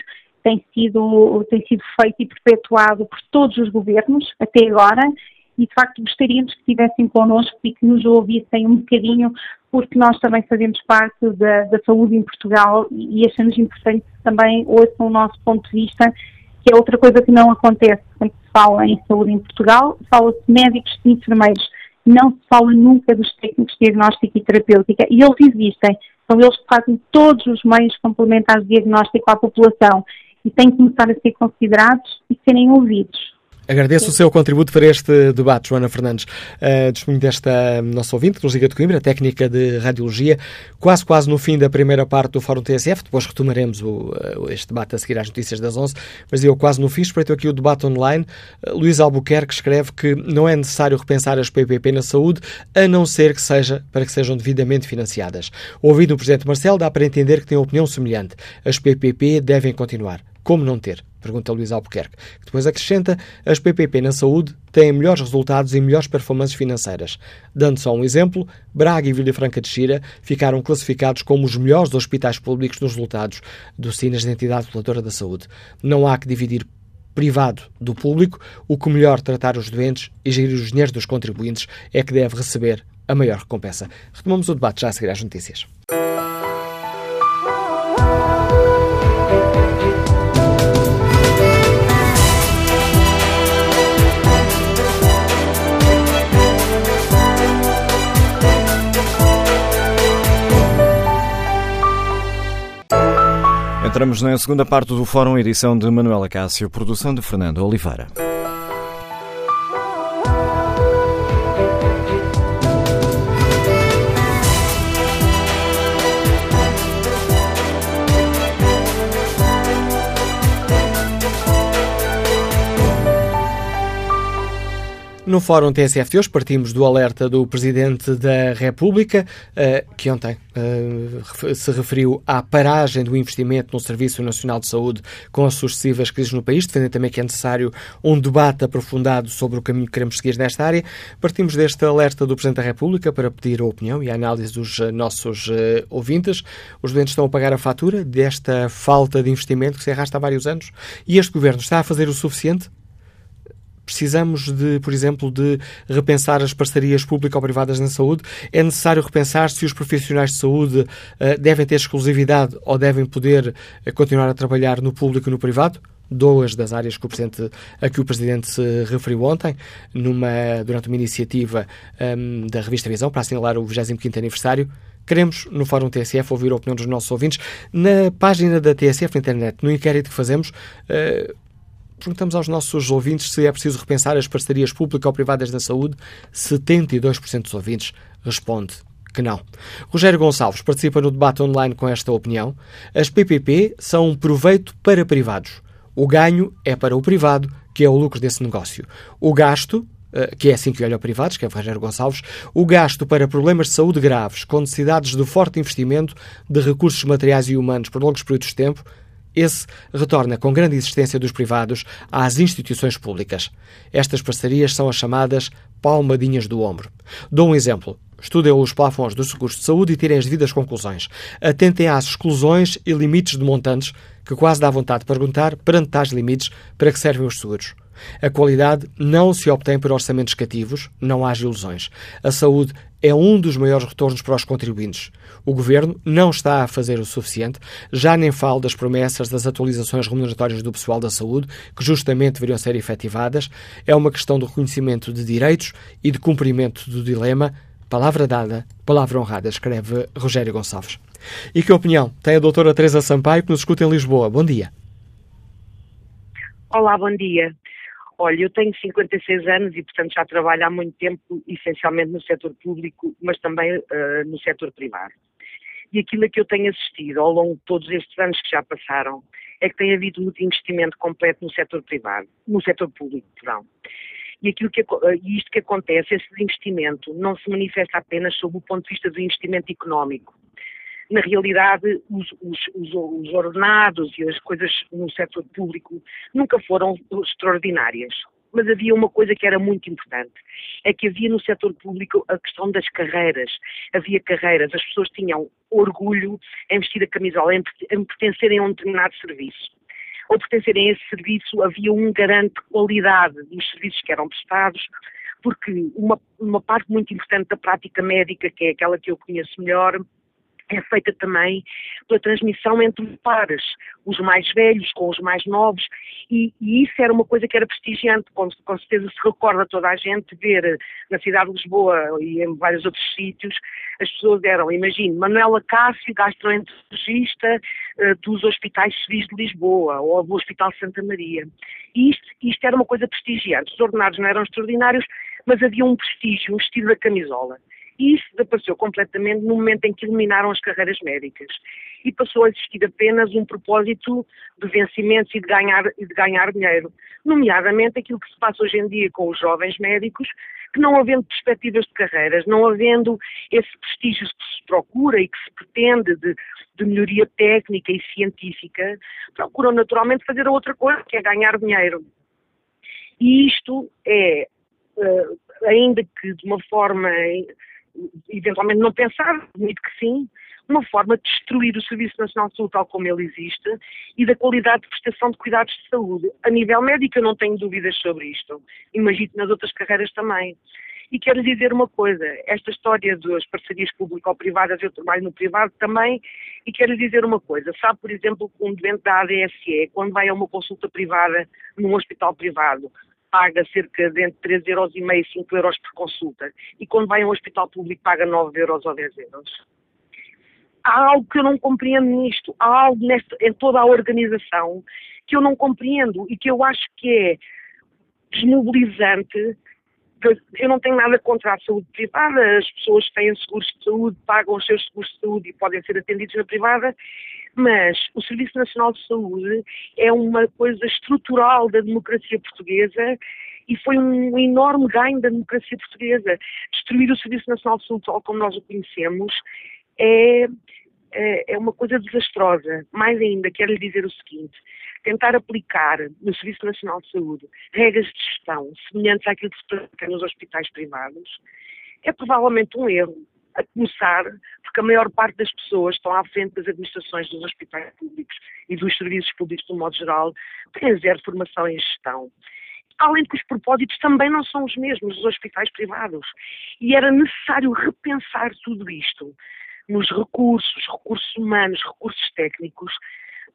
tem sido, tem sido feito e perpetuado por todos os governos até agora e de facto gostaríamos que estivessem connosco e que nos ouvissem um bocadinho, porque nós também fazemos parte da, da saúde em Portugal e achamos importante que também ouçam o nosso ponto de vista, que é outra coisa que não acontece quando se fala em saúde em Portugal, fala-se médicos e enfermeiros, não se fala nunca dos técnicos de diagnóstico e terapêutica, e eles existem, são eles que fazem todos os meios complementares de diagnóstico à população. E têm que começar a ser considerados e serem ouvidos. Agradeço o seu contributo para este debate, Joana Fernandes. Uh, desta nossa ouvinte, que nos liga de Coimbra, técnica de radiologia, quase quase no fim da primeira parte do Fórum TSF, depois retomaremos o, uh, este debate a seguir às notícias das 11, mas eu quase no fim, espreito aqui o debate online. Uh, Luís Albuquerque escreve que não é necessário repensar as PPP na saúde, a não ser que seja para que sejam devidamente financiadas. Ouvindo o Presidente Marcelo, dá para entender que tem opinião semelhante. As PPP devem continuar. Como não ter? Pergunta Luís Albuquerque. Depois acrescenta: as PPP na saúde têm melhores resultados e melhores performances financeiras. Dando só um exemplo, Braga e Vila Franca de Xira ficaram classificados como os melhores hospitais públicos nos resultados do SINAS da Entidade Reguladora da Saúde. Não há que dividir privado do público, o que melhor tratar os doentes e gerir os dinheiros dos contribuintes é que deve receber a maior recompensa. Retomamos o debate já a seguir às notícias. Entramos na segunda parte do Fórum, edição de Manuela Cássio, produção de Fernando Oliveira. No Fórum TSF de hoje partimos do alerta do Presidente da República, eh, que ontem eh, se referiu à paragem do investimento no Serviço Nacional de Saúde com as sucessivas crises no país, defendendo também que é necessário um debate aprofundado sobre o caminho que queremos seguir nesta área. Partimos deste alerta do Presidente da República para pedir a opinião e a análise dos eh, nossos ouvintes. Os doentes estão a pagar a fatura desta falta de investimento que se arrasta há vários anos e este Governo está a fazer o suficiente? Precisamos de, por exemplo, de repensar as parcerias público-privadas na saúde. É necessário repensar se os profissionais de saúde uh, devem ter exclusividade ou devem poder uh, continuar a trabalhar no público e no privado duas das áreas que o Presidente, a que o Presidente se referiu ontem, numa, durante uma iniciativa um, da revista Visão, para assinalar o 25º aniversário. Queremos, no Fórum TSF, ouvir a opinião dos nossos ouvintes. Na página da TSF na internet, no inquérito que fazemos, uh, Perguntamos aos nossos ouvintes se é preciso repensar as parcerias público-privadas na saúde. 72% dos ouvintes responde que não. Rogério Gonçalves participa no debate online com esta opinião. As PPP são um proveito para privados. O ganho é para o privado, que é o lucro desse negócio. O gasto, eh, que é assim que olha o privados, que é o Rogério Gonçalves, o gasto para problemas de saúde graves, com necessidades de forte investimento de recursos materiais e humanos por longos períodos de tempo, esse retorna com grande existência dos privados às instituições públicas. Estas parcerias são as chamadas palmadinhas do ombro. Dou um exemplo. Estudem os plafons dos seguros de saúde e tirem as devidas conclusões. Atentem às exclusões e limites de montantes, que quase dá vontade de perguntar, perante tais limites, para que servem os seguros. A qualidade não se obtém por orçamentos cativos, não há ilusões. A saúde é um dos maiores retornos para os contribuintes. O Governo não está a fazer o suficiente, já nem falo das promessas das atualizações remuneratórias do pessoal da saúde, que justamente deveriam ser efetivadas. É uma questão do reconhecimento de direitos e de cumprimento do dilema. Palavra dada, palavra honrada, escreve Rogério Gonçalves. E que opinião tem a doutora Teresa Sampaio, que nos escuta em Lisboa? Bom dia. Olá, bom dia. Olha, eu tenho 56 anos e, portanto, já trabalho há muito tempo, essencialmente no setor público, mas também uh, no setor privado. E aquilo a que eu tenho assistido ao longo de todos estes anos que já passaram é que tem havido muito investimento completo no setor privado, no setor público, perdão. E aquilo que, eh, isto que acontece, esse investimento não se manifesta apenas sob o ponto de vista do investimento económico, na realidade, os, os, os, os ordenados e as coisas no setor público nunca foram extraordinárias mas havia uma coisa que era muito importante, é que havia no setor público a questão das carreiras. Havia carreiras, as pessoas tinham orgulho em vestir a camisola, em, em pertencerem a um determinado serviço. Ou pertencerem a esse serviço, havia um garante de qualidade dos serviços que eram prestados, porque uma, uma parte muito importante da prática médica, que é aquela que eu conheço melhor, é feita também pela transmissão entre pares, os mais velhos com os mais novos, e, e, isso era uma coisa que era prestigiante, com, com certeza se recorda toda a gente ver na cidade de Lisboa e em vários outros sítios, as pessoas eram, imagine, Manuela Cássio, gastroenterologista uh, dos hospitais civis de Lisboa ou do Hospital Santa Maria. E isto, isto era uma coisa prestigiante, os ordenados não eram extraordinários, mas havia um prestígio, um estilo da camisola. Isso desapareceu completamente no momento em que eliminaram as carreiras médicas. E passou a existir apenas um propósito de vencimentos e de ganhar, e de ganhar dinheiro. Nomeadamente aquilo que se passa hoje em dia com os jovens médicos, que não havendo perspectivas de carreiras, não havendo esse prestígio que se procura e que se pretende de, de melhoria técnica e científica, procuram naturalmente fazer outra coisa, que é ganhar dinheiro. E isto é, uh, ainda que de uma forma eventualmente não pensar, muito que sim, uma forma de destruir o Serviço Nacional de Saúde tal como ele existe e da qualidade de prestação de cuidados de saúde. A nível médico eu não tenho dúvidas sobre isto. Imagino nas outras carreiras também. E quero dizer uma coisa, esta história das parcerias público-privadas, eu trabalho no privado também, e quero dizer uma coisa, sabe, por exemplo, que um doente da ADSE, quando vai a uma consulta privada num hospital privado, paga cerca de entre 3 euros e meio e 5 euros por consulta. E quando vai a um hospital público paga 9 euros ou 10 euros. Há algo que eu não compreendo nisto. Há algo nesta, em toda a organização que eu não compreendo e que eu acho que é desmobilizante. Eu não tenho nada contra a saúde privada, as pessoas têm seguros de saúde pagam os seus seguros de saúde e podem ser atendidos na privada, mas o Serviço Nacional de Saúde é uma coisa estrutural da democracia portuguesa e foi um enorme ganho da democracia portuguesa. Destruir o Serviço Nacional de Saúde, tal como nós o conhecemos, é, é, é uma coisa desastrosa. Mais ainda, quero lhe dizer o seguinte: tentar aplicar no Serviço Nacional de Saúde regras de gestão semelhantes àquilo que se pratica nos hospitais privados é provavelmente um erro. A começar porque a maior parte das pessoas estão à frente das administrações dos hospitais públicos e dos serviços públicos, de um modo geral, têm zero formação em gestão. Além de que os propósitos também não são os mesmos dos hospitais privados. E era necessário repensar tudo isto nos recursos, recursos humanos, recursos técnicos,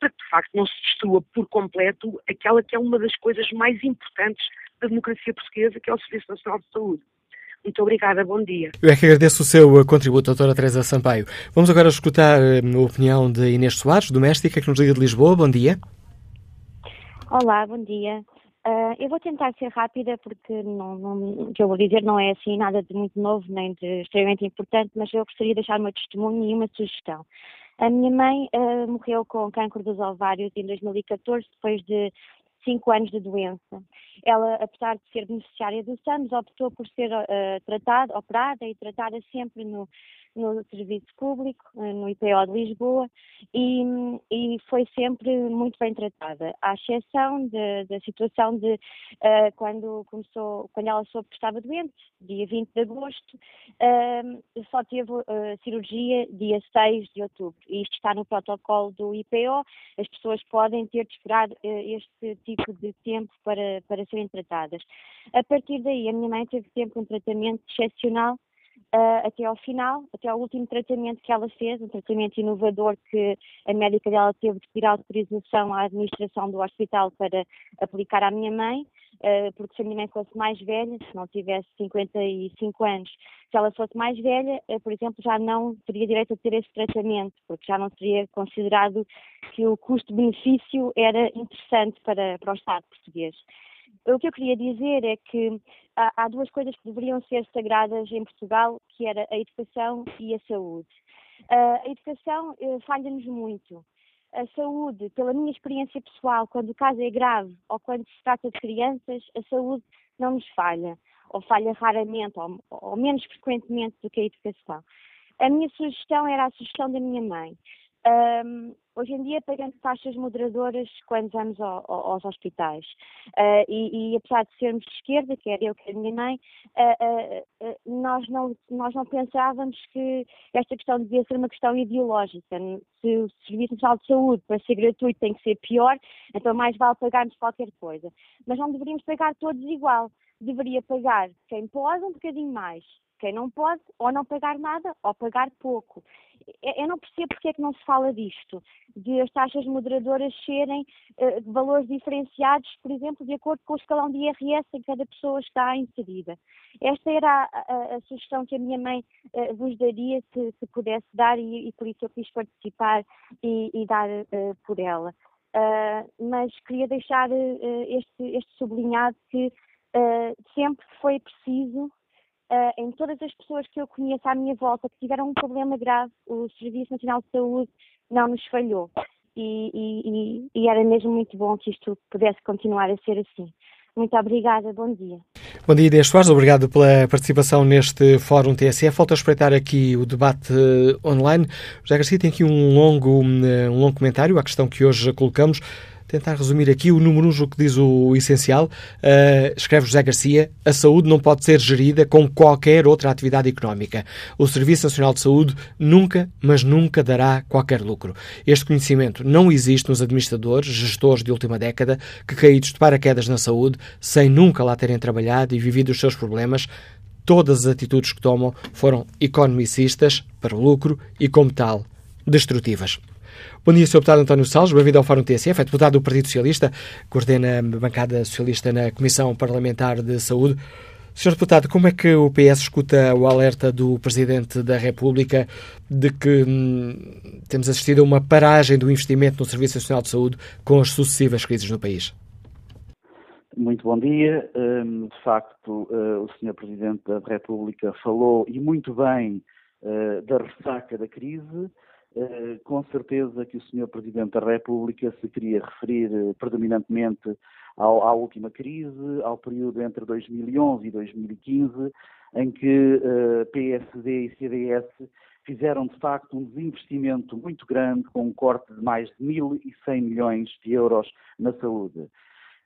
para que de facto não se destrua por completo aquela que é uma das coisas mais importantes da democracia portuguesa, que é o Serviço Nacional de Saúde. Muito obrigada, bom dia. Eu é que agradeço o seu uh, contributo, doutora Teresa Sampaio. Vamos agora escutar uh, a opinião de Inês Soares, doméstica, que nos liga de Lisboa. Bom dia. Olá, bom dia. Uh, eu vou tentar ser rápida porque não, não, o que eu vou dizer não é assim nada de muito novo nem de extremamente importante, mas eu gostaria de deixar o meu testemunho e uma sugestão. A minha mãe uh, morreu com câncer dos ovários em 2014, depois de cinco anos de doença. Ela, apesar de ser beneficiária do SAMS, optou por ser uh, tratada, operada e tratada sempre no, no serviço público, eh, no IPO de Lisboa, e, e foi sempre muito bem tratada, à exceção da situação de uh, quando começou, quando ela soube que estava doente, dia 20 de agosto, uh, só teve uh, cirurgia dia 6 de outubro. Isto está no protocolo do IPO, as pessoas podem ter de esperar este tipo de tempo para, para serem tratadas. A partir daí, a minha mãe teve sempre um tratamento excepcional uh, até ao final, até ao último tratamento que ela fez, um tratamento inovador que a médica dela teve de pedir autorização à administração do hospital para aplicar à minha mãe, uh, porque se a minha mãe fosse mais velha, se não tivesse 55 anos, se ela fosse mais velha, uh, por exemplo, já não teria direito a ter esse tratamento, porque já não seria considerado que o custo-benefício era interessante para, para o Estado português. O que eu queria dizer é que há, há duas coisas que deveriam ser sagradas em Portugal, que era a educação e a saúde. Uh, a educação uh, falha-nos muito. A saúde, pela minha experiência pessoal, quando o caso é grave ou quando se trata de crianças, a saúde não nos falha, ou falha raramente, ou, ou menos frequentemente do que a educação. A minha sugestão era a sugestão da minha mãe. Um, hoje em dia pagamos taxas moderadoras quando vamos ao, ao, aos hospitais. Uh, e, e, apesar de sermos de esquerda, quer eu, quer a minha mãe, uh, uh, nós, não, nós não pensávamos que esta questão devia ser uma questão ideológica. Se o Serviço Nacional de Saúde, para ser gratuito, tem que ser pior, então mais vale pagarmos qualquer coisa. Mas não deveríamos pagar todos igual. Deveria pagar quem pode um bocadinho mais, quem não pode, ou não pagar nada, ou pagar pouco. Eu não percebo porque é que não se fala disto, de as taxas moderadoras serem uh, valores diferenciados, por exemplo, de acordo com o escalão de IRS em que cada pessoa está inserida. Esta era a, a, a sugestão que a minha mãe uh, vos daria se, se pudesse dar e, e, por isso eu quis participar e, e dar uh, por ela. mas queria deixar este, este sublinhado que sempre foi preciso uh, em todas as pessoas que eu conheço à minha volta que tiveram um problema grave, o Serviço Nacional de Saúde não nos falhou. E, e, e, era mesmo muito bom que isto pudesse continuar a ser assim. Muito obrigada, bom dia. Bom dia, Inês Soares, obrigado pela participação neste Fórum TSF. Falta espreitar aqui o debate uh, online. José Garcia tem aqui um longo, um longo comentário à questão que hoje colocamos tentar resumir aqui o número 1, um, que diz o essencial. Uh, escreve José Garcia: a saúde não pode ser gerida como qualquer outra atividade económica. O Serviço Nacional de Saúde nunca, mas nunca dará qualquer lucro. Este conhecimento não existe nos administradores, gestores de última década, que caídos de paraquedas na saúde, sem nunca lá terem trabalhado e vivido os seus problemas, todas as atitudes que tomam foram economicistas, para o lucro e, como tal, destrutivas. Bom dia, Sr. Deputado António Salles, bem-vindo ao Fórum TSF, é deputado do Partido Socialista, coordena a bancada socialista na Comissão Parlamentar de Saúde. Sr. Deputado, como é que o PS escuta o alerta do Presidente da República de que hum, temos assistido a uma paragem do investimento no Serviço Nacional de Saúde com as sucessivas crises no país? Muito bom dia. Hum, de facto, eh, o Sr. Presidente da República falou, e muito bem, eh, da ressaca da crise com certeza que o Sr. Presidente da República se queria referir uh, predominantemente ao, à última crise, ao período entre 2011 e 2015, em que uh, PSD e CDS fizeram de facto um desinvestimento muito grande, com um corte de mais de 1.100 milhões de euros na saúde.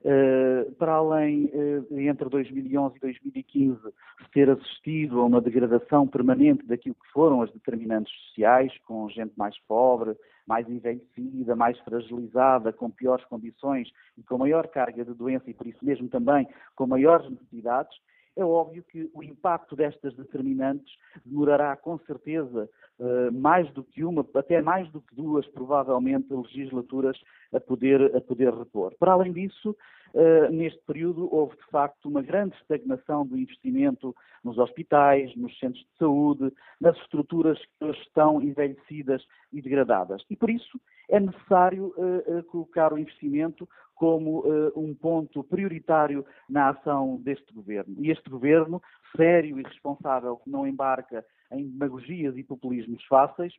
Uh, para além, uh, entre 2011 e 2015, se ter assistido a uma degradação permanente daquilo que foram as determinantes sociais, com gente mais pobre, mais envelhecida, mais fragilizada, com piores condições e com maior carga de doença e, por isso mesmo, também com maiores necessidades, é óbvio que o impacto destas determinantes demorará com certeza uh, mais do que uma, até mais do que duas, provavelmente, legislaturas a poder, a poder repor. Para além disso, uh, neste período houve de facto uma grande estagnação do investimento nos hospitais, nos centros de saúde, nas estruturas que hoje estão envelhecidas e degradadas. E por isso é necessário uh, colocar o investimento como uh, um ponto prioritário na ação deste governo. E este governo, sério e responsável, que não embarca em demagogias e populismos fáceis,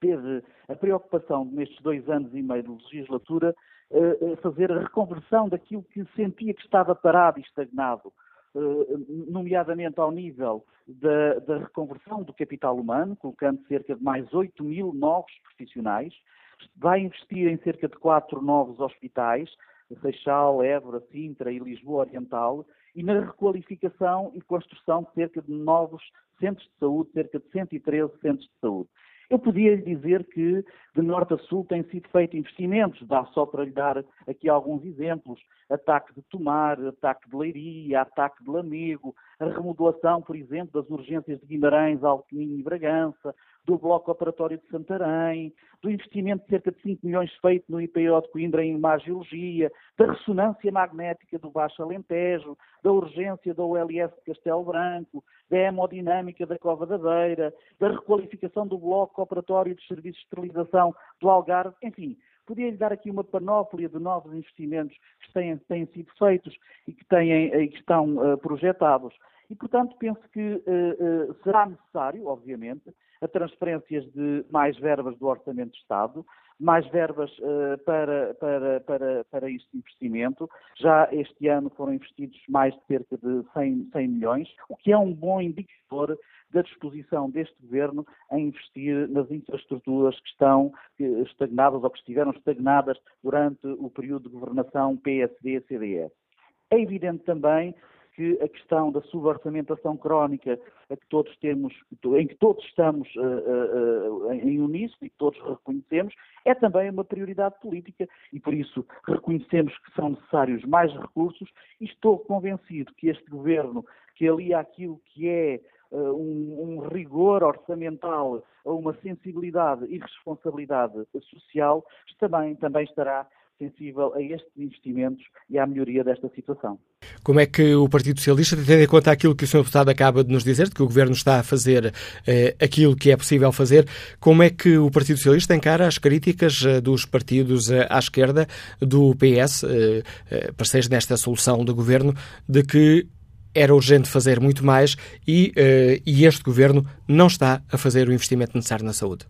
teve a preocupação nestes dois anos e meio de legislatura uh, fazer a reconversão daquilo que sentia que estava parado e estagnado, uh, nomeadamente ao nível da, da reconversão do capital humano, colocando cerca de mais 8 mil novos profissionais, vai investir em cerca de quatro novos hospitais, Seixal, Évora, Sintra e Lisboa Oriental, e na requalificação e construção de cerca de novos centros de saúde, cerca de 113 centros de saúde. Eu podia lhe dizer que de norte a sul têm sido feitos investimentos, dá só para lhe dar aqui alguns exemplos. Ataque de Tomar, ataque de Leiria, ataque de Lamego, a remodelação, por exemplo, das urgências de Guimarães, Alquim e Bragança, do Bloco Operatório de Santarém, do investimento de cerca de 5 milhões feito no IPO de Coimbra em imagiologia, da ressonância magnética do Baixo Alentejo, da urgência da ULS de Castelo Branco, da hemodinâmica da Cova da Beira, da requalificação do Bloco Operatório de Serviços de Esterilização do Algarve, enfim, Podia-lhe dar aqui uma panóplia de novos investimentos que têm, têm sido feitos e que, têm, e que estão uh, projetados. E, portanto, penso que uh, uh, será necessário, obviamente, a transferências de mais verbas do Orçamento de Estado, mais verbas uh, para, para, para, para este investimento. Já este ano foram investidos mais de cerca de 100, 100 milhões, o que é um bom indicador da disposição deste Governo em investir nas infraestruturas que estão estagnadas ou que estiveram estagnadas durante o período de governação PSD-CDS. É evidente também que a questão da suborçamentação crónica a que todos temos, em que todos estamos uh, uh, em uníssono e que todos reconhecemos, é também uma prioridade política. E por isso reconhecemos que são necessários mais recursos e estou convencido que este governo, que alia aquilo que é uh, um, um, rigor orçamental a uma sensibilidade e responsabilidade social, também, também estará sensível a estes investimentos e à melhoria desta situação. Como é que o Partido Socialista, tendo em conta aquilo que o Sr. Deputado acaba de nos dizer, de que o Governo está a fazer eh, aquilo que é possível fazer, como é que o Partido Socialista encara as críticas eh, dos partidos eh, à esquerda, do PS, eh, eh, parceiros nesta solução do Governo, de que era urgente fazer muito mais e, eh, e este Governo não está a fazer o investimento necessário na saúde?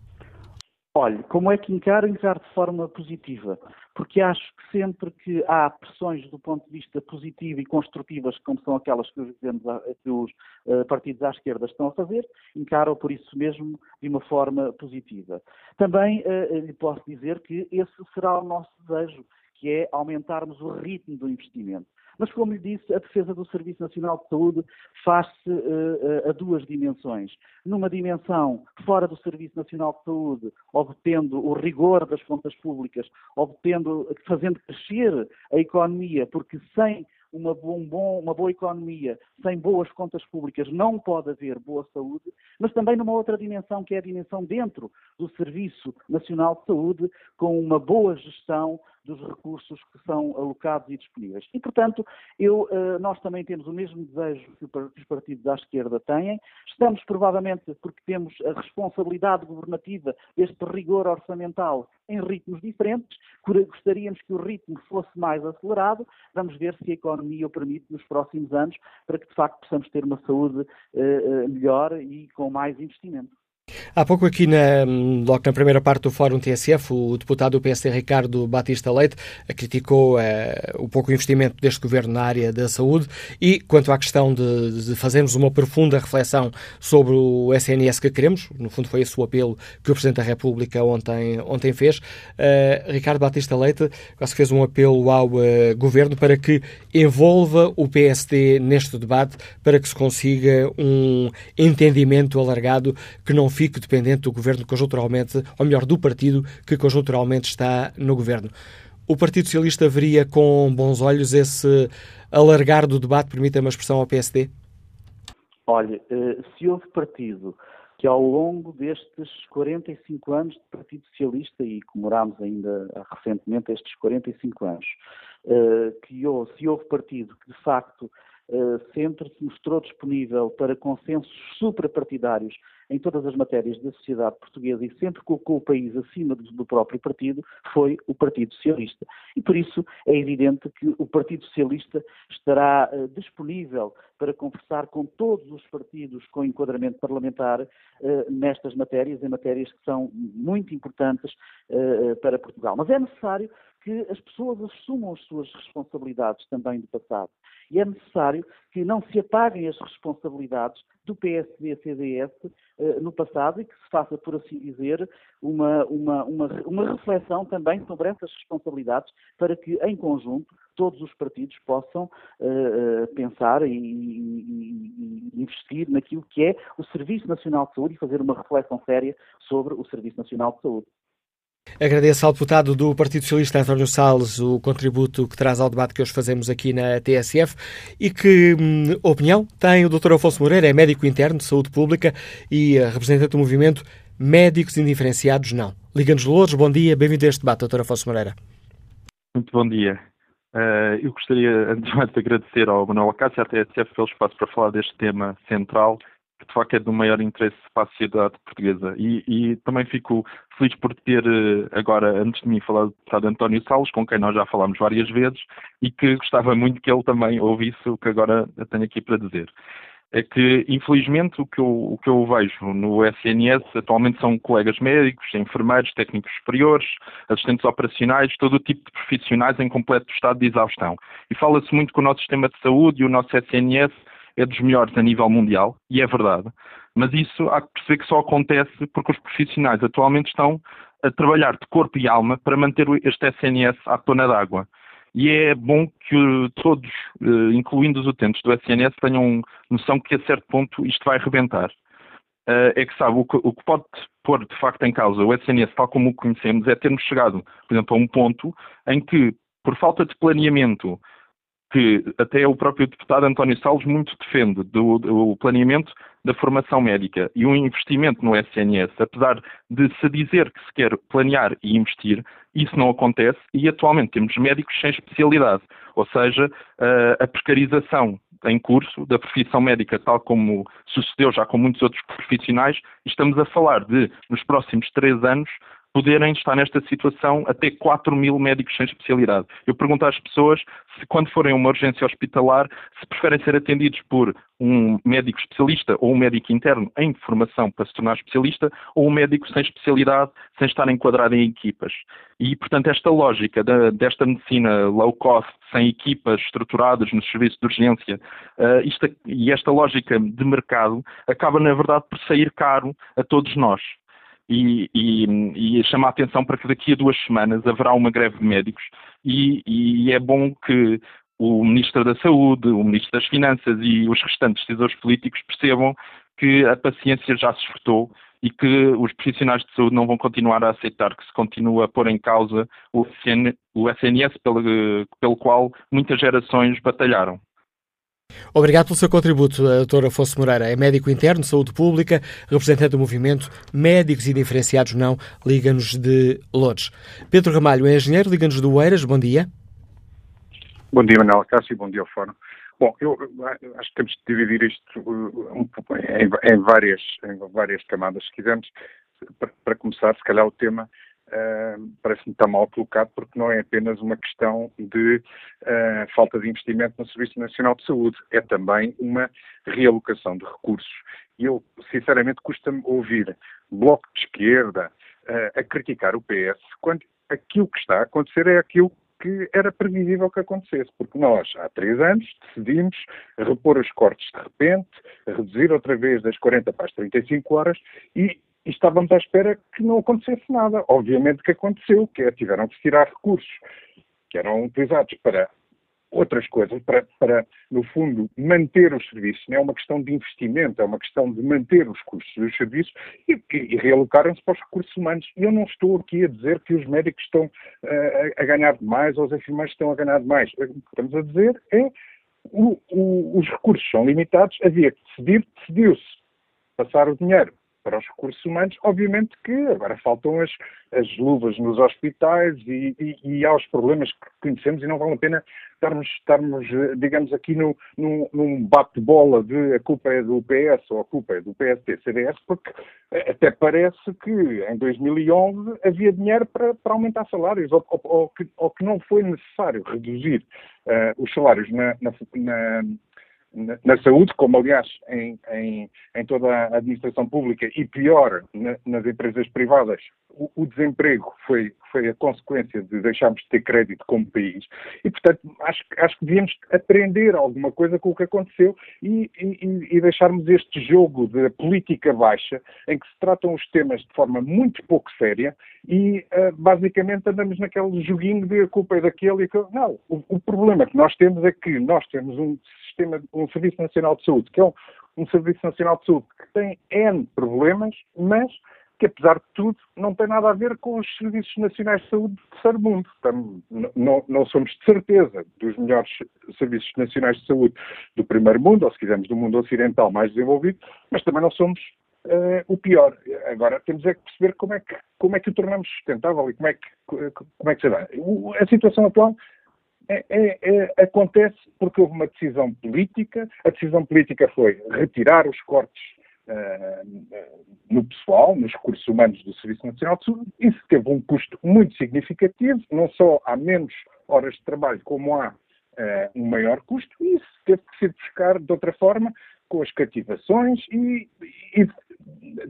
Olhe, como é que encaro? Encaro de forma positiva porque acho que sempre que há pressões do ponto de vista positivo e construtivas, como são aquelas que os, que os uh, partidos à esquerda estão a fazer, encaram por isso mesmo de uma forma positiva. Também uh, lhe posso dizer que esse será o nosso desejo, que é aumentarmos o ritmo do investimento. Mas, como lhe disse, a defesa do Serviço Nacional de Saúde faz-se uh, a duas dimensões. Numa dimensão fora do Serviço Nacional de Saúde, obtendo o rigor das contas públicas, obtendo, fazendo crescer a economia, porque sem uma, bom, uma boa economia, sem boas contas públicas, não pode haver boa saúde, mas também numa outra dimensão, que é a dimensão dentro do Serviço Nacional de Saúde, com uma boa gestão dos recursos que são alocados e disponíveis. E, portanto, eu, eh, nós também temos o mesmo desejo que os partidos à esquerda têm. Estamos, provavelmente, porque temos a responsabilidade governativa deste rigor orçamental em ritmos diferentes, gostaríamos que o ritmo fosse mais acelerado. Vamos ver se a economia o permite nos próximos anos, para que, de facto, possamos ter uma saúde uh, melhor e com mais investimento. Há pouco aqui, na, logo na primeira parte do Fórum TSF, o deputado do PSD Ricardo Batista Leite criticou uh, o pouco investimento deste governo na área da saúde e quanto à questão de, de, fazermos uma profunda reflexão sobre o SNS que queremos, no fundo foi esse o apelo que o Presidente da República ontem, ontem fez, uh, Ricardo Batista Leite quase fez um apelo ao uh, governo para que envolva o PSD neste debate para que se consiga um entendimento alargado que não fique dependente do governo conjunturalmente, ou melhor, do partido que conjunturalmente está no governo. O Partido Socialista veria com bons olhos esse alargar do debate, permita uma expressão ao PSD? Olha, eh, se houve partido que ao longo destes 45 anos de Partido Socialista, e comemorámos ainda recentemente estes 45 anos, eh, que se houve partido que de facto eh, sempre se mostrou disponível para consensos suprapartidários em todas as matérias da sociedade portuguesa e sempre colocou o país acima do próprio partido, foi o Partido Socialista. E por isso é evidente que o Partido Socialista estará uh, disponível para conversar com todos os partidos com enquadramento parlamentar uh, nestas matérias, em matérias que são muito importantes uh, para Portugal. Mas é necessário que as pessoas assumam as suas responsabilidades também do passado. E é necessário que não se apaguem as responsabilidades do PSD-CDS eh, no passado e que se faça, por assim dizer, uma, uma, uma, uma reflexão também sobre essas responsabilidades para que, em conjunto, todos os partidos possam uh, pensar e, e, e, investir naquilo que é o Serviço Nacional de Saúde e fazer uma reflexão séria sobre o Serviço Nacional de Saúde. Agradeço ao deputado do Partido Socialista, António Salles, o contributo que traz ao debate que hoje fazemos aqui na TSF e que hum, opinião tem o Dr. Afonso Moreira, é médico interno de saúde pública e eh, representante do movimento Médicos Indiferenciados Não. Liga-nos Louros, bom dia, bem-vindo a este debate, Dr. Afonso Moreira. Muito bom dia. Uh, eu gostaria, antes de mais, de agradecer ao Manuel Acácio e à TSF pelo espaço para falar deste tema central que de facto é do maior interesse para a sociedade portuguesa. E, e, também fico feliz por ter eh, agora, antes de mim, falado do deputado António Salles, com quem nós já falámos várias vezes, e que gostava muito que ele também ouvisse o que agora tenho aqui para dizer. É que, infelizmente, o que, eu, o que eu vejo no SNS atualmente são colegas médicos, enfermeiros, técnicos superiores, assistentes operacionais, todo o tipo de profissionais em completo estado de exaustão. E fala-se muito que o nosso sistema de saúde e o nosso SNS é dos melhores a nível mundial, e é verdade, mas isso há que perceber que só acontece porque os profissionais atualmente estão a trabalhar de corpo e alma para manter este SNS à tona d'água. E é bom que todos, eh, incluindo os utentes do SNS, tenham noção que a certo ponto isto vai rebentar. Eh, é que sabe, o que pode pôr de facto em causa o SNS tal como o conhecemos é termos chegado, por exemplo, a um ponto em que, por falta de planeamento, que até o próprio deputado António Salles muito defende do, do, planeamento da formação médica e um investimento no SNS, apesar de se dizer que se quer planear e investir, isso não acontece e atualmente temos médicos sem especialidade, ou seja, a precarização em curso da profissão médica, tal como sucedeu já com muitos outros profissionais, estamos a falar de, nos próximos três anos, poderem estar nesta situação até 4 mil médicos sem especialidade. Eu pergunto às pessoas se, quando forem a uma urgência hospitalar, se preferem ser atendidos por um médico especialista ou um médico interno em formação para se tornar especialista ou um médico sem especialidade, sem estar enquadrado em equipas. E, portanto, esta lógica da, desta medicina low cost, sem equipas estruturadas nos serviços de urgência, uh, isto, e esta lógica de mercado acaba, na verdade, por sair caro a todos nós e, e, e chama a atenção para que daqui a duas semanas haverá uma greve de médicos e, e é bom que o Ministro da Saúde, o Ministro das Finanças e os restantes decisores políticos percebam que a paciência já se esgotou e que os profissionais de saúde não vão continuar a aceitar que se continue a pôr em causa o, SNS pelo, pelo qual muitas gerações batalharam. Obrigado pelo seu contributo, Dr. Afonso Moreira. É médico interno de saúde pública, representante do movimento Médicos e Diferenciados Não, Liga-nos de Lourdes. Pedro Ramalho é engenheiro, Liga-nos do Eiras. Bom dia. Bom dia, Manuel Cássio, bom dia ao Fórum. Bom, eu acho que temos de dividir isto em, em, várias, em várias camadas, se quisermos. Para, para começar, se calhar o tema uh, parece-me estar mal colocado, porque não é apenas uma questão de uh, falta de investimento no Serviço Nacional de Saúde, é também uma realocação de recursos. E eu, sinceramente, custa-me ouvir Bloco de Esquerda uh, a criticar o PS, quando aquilo que está a acontecer é aquilo que era previsível que acontecesse, porque nós, há três anos, decidimos repor os cortes de repente, reduzir outra vez das 40 para as 35 horas e, e estávamos à espera que não acontecesse nada. Obviamente que aconteceu, que é, tiveram que tirar recursos que eram utilizados para outras coisas para, para, no fundo, manter os serviços. Não é uma questão de investimento, é uma questão de manter os custos dos serviços e, e, e realocarem-se para os recursos humanos. E eu não estou aqui a dizer que os médicos estão uh, a ganhar demais ou os enfermeiros estão a ganhar demais. O que estamos a dizer é o, o, os recursos são limitados, havia que decidir, decidiu-se passar o dinheiro para os recursos humanos, obviamente que agora faltam as, as luvas nos hospitais e, e, e há os problemas que conhecemos e não vale a pena estarmos, estarmos digamos, aqui no, num, num bate-bola de a culpa é do PS ou a culpa é do PSD-CDS, porque até parece que em 2011 havia dinheiro para, para aumentar salários ou, ou, ou, que, ou, que, não foi necessário reduzir uh, os salários na, na, na na, saúde, como aliás em, em, em, toda a administração pública e pior na, nas empresas privadas, o, o, desemprego foi, foi a consequência de deixarmos de ter crédito como país. E, portanto, acho, acho que devíamos aprender alguma coisa com o que aconteceu e, e, e deixarmos este jogo de política baixa, em que se tratam os temas de forma muito pouco séria e, uh, basicamente, andamos naquele joguinho de a culpa é daquele e aquele. Não, o, o problema que nós temos é que nós temos um sistema, um Serviço Nacional de Saúde, que é um, um Serviço Nacional de Saúde que tem N problemas, mas que, apesar de tudo, não tem nada a ver com os Serviços Nacionais de Saúde do terceiro mundo. Não, não, somos, de certeza, dos melhores Serviços Nacionais de Saúde do primeiro mundo, ou se quisermos, do mundo ocidental mais desenvolvido, mas também não somos uh, o pior. Agora, temos é que perceber como é que, como é que o tornamos sustentável e como é que, como é que se dá. A situação atual é, é, é, acontece porque houve uma decisão política. A decisão política foi retirar os cortes uh, no pessoal, nos recursos humanos do Serviço Nacional de Saúde. Isso teve um custo muito significativo. Não só há menos horas de trabalho, como há uh, um maior custo. E isso teve que ser buscar de outra forma, com as cativações e, e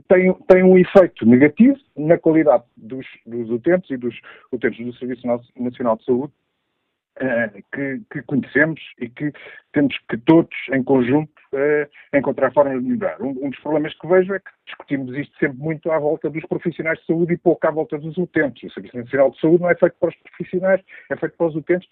tem, tem um efeito negativo na qualidade dos, dos utentes e dos utentes do Serviço Nacional de Saúde uh, que, que, conhecemos e que temos que todos, em conjunto, uh, encontrar formas de melhorar. Um, um, dos problemas que vejo é que discutimos isto sempre muito à volta dos profissionais de saúde e pouco à volta dos utentes. O Serviço Nacional de Saúde não é feito para os profissionais, é feito para os utentes,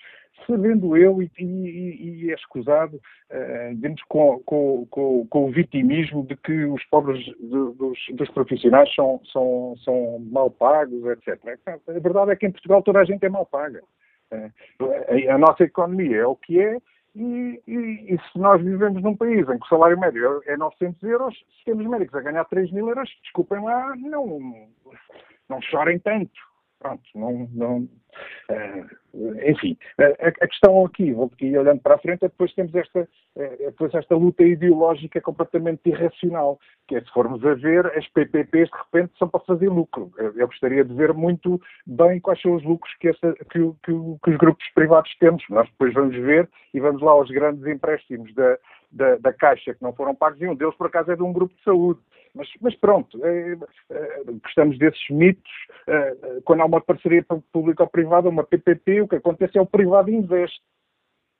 sabendo eu, e, e, e é escusado, uh, com, com, com, com, o vitimismo de que os pobres de, dos, dos, profissionais são, são, são mal pagos, etc. A verdade é que em Portugal toda a gente é mal paga. É, a nossa economia é o que é, e, e, e, se nós vivemos num país em que o salário médio é 900 euros, se temos médicos a ganhar 3 mil euros, desculpem lá, não, não chorem tanto. Pronto, não, não, uh, enfim, a, a, questão aqui, vou aqui olhando para a frente, é depois temos esta, é, depois esta luta ideológica completamente irracional, que é se formos a ver, as PPPs de repente são para fazer lucro. Eu, eu gostaria de ver muito bem quais são os lucros que, essa, que, que, que, os grupos privados temos. Nós depois vamos ver e vamos lá aos grandes empréstimos da, da, da Caixa que não foram pagos e um deles por acaso é de um grupo de saúde. Mas, mas pronto, é, é, gostamos desses mitos. É, quando há uma parceria pública ou privada, uma PPP, o que acontece é o privado investe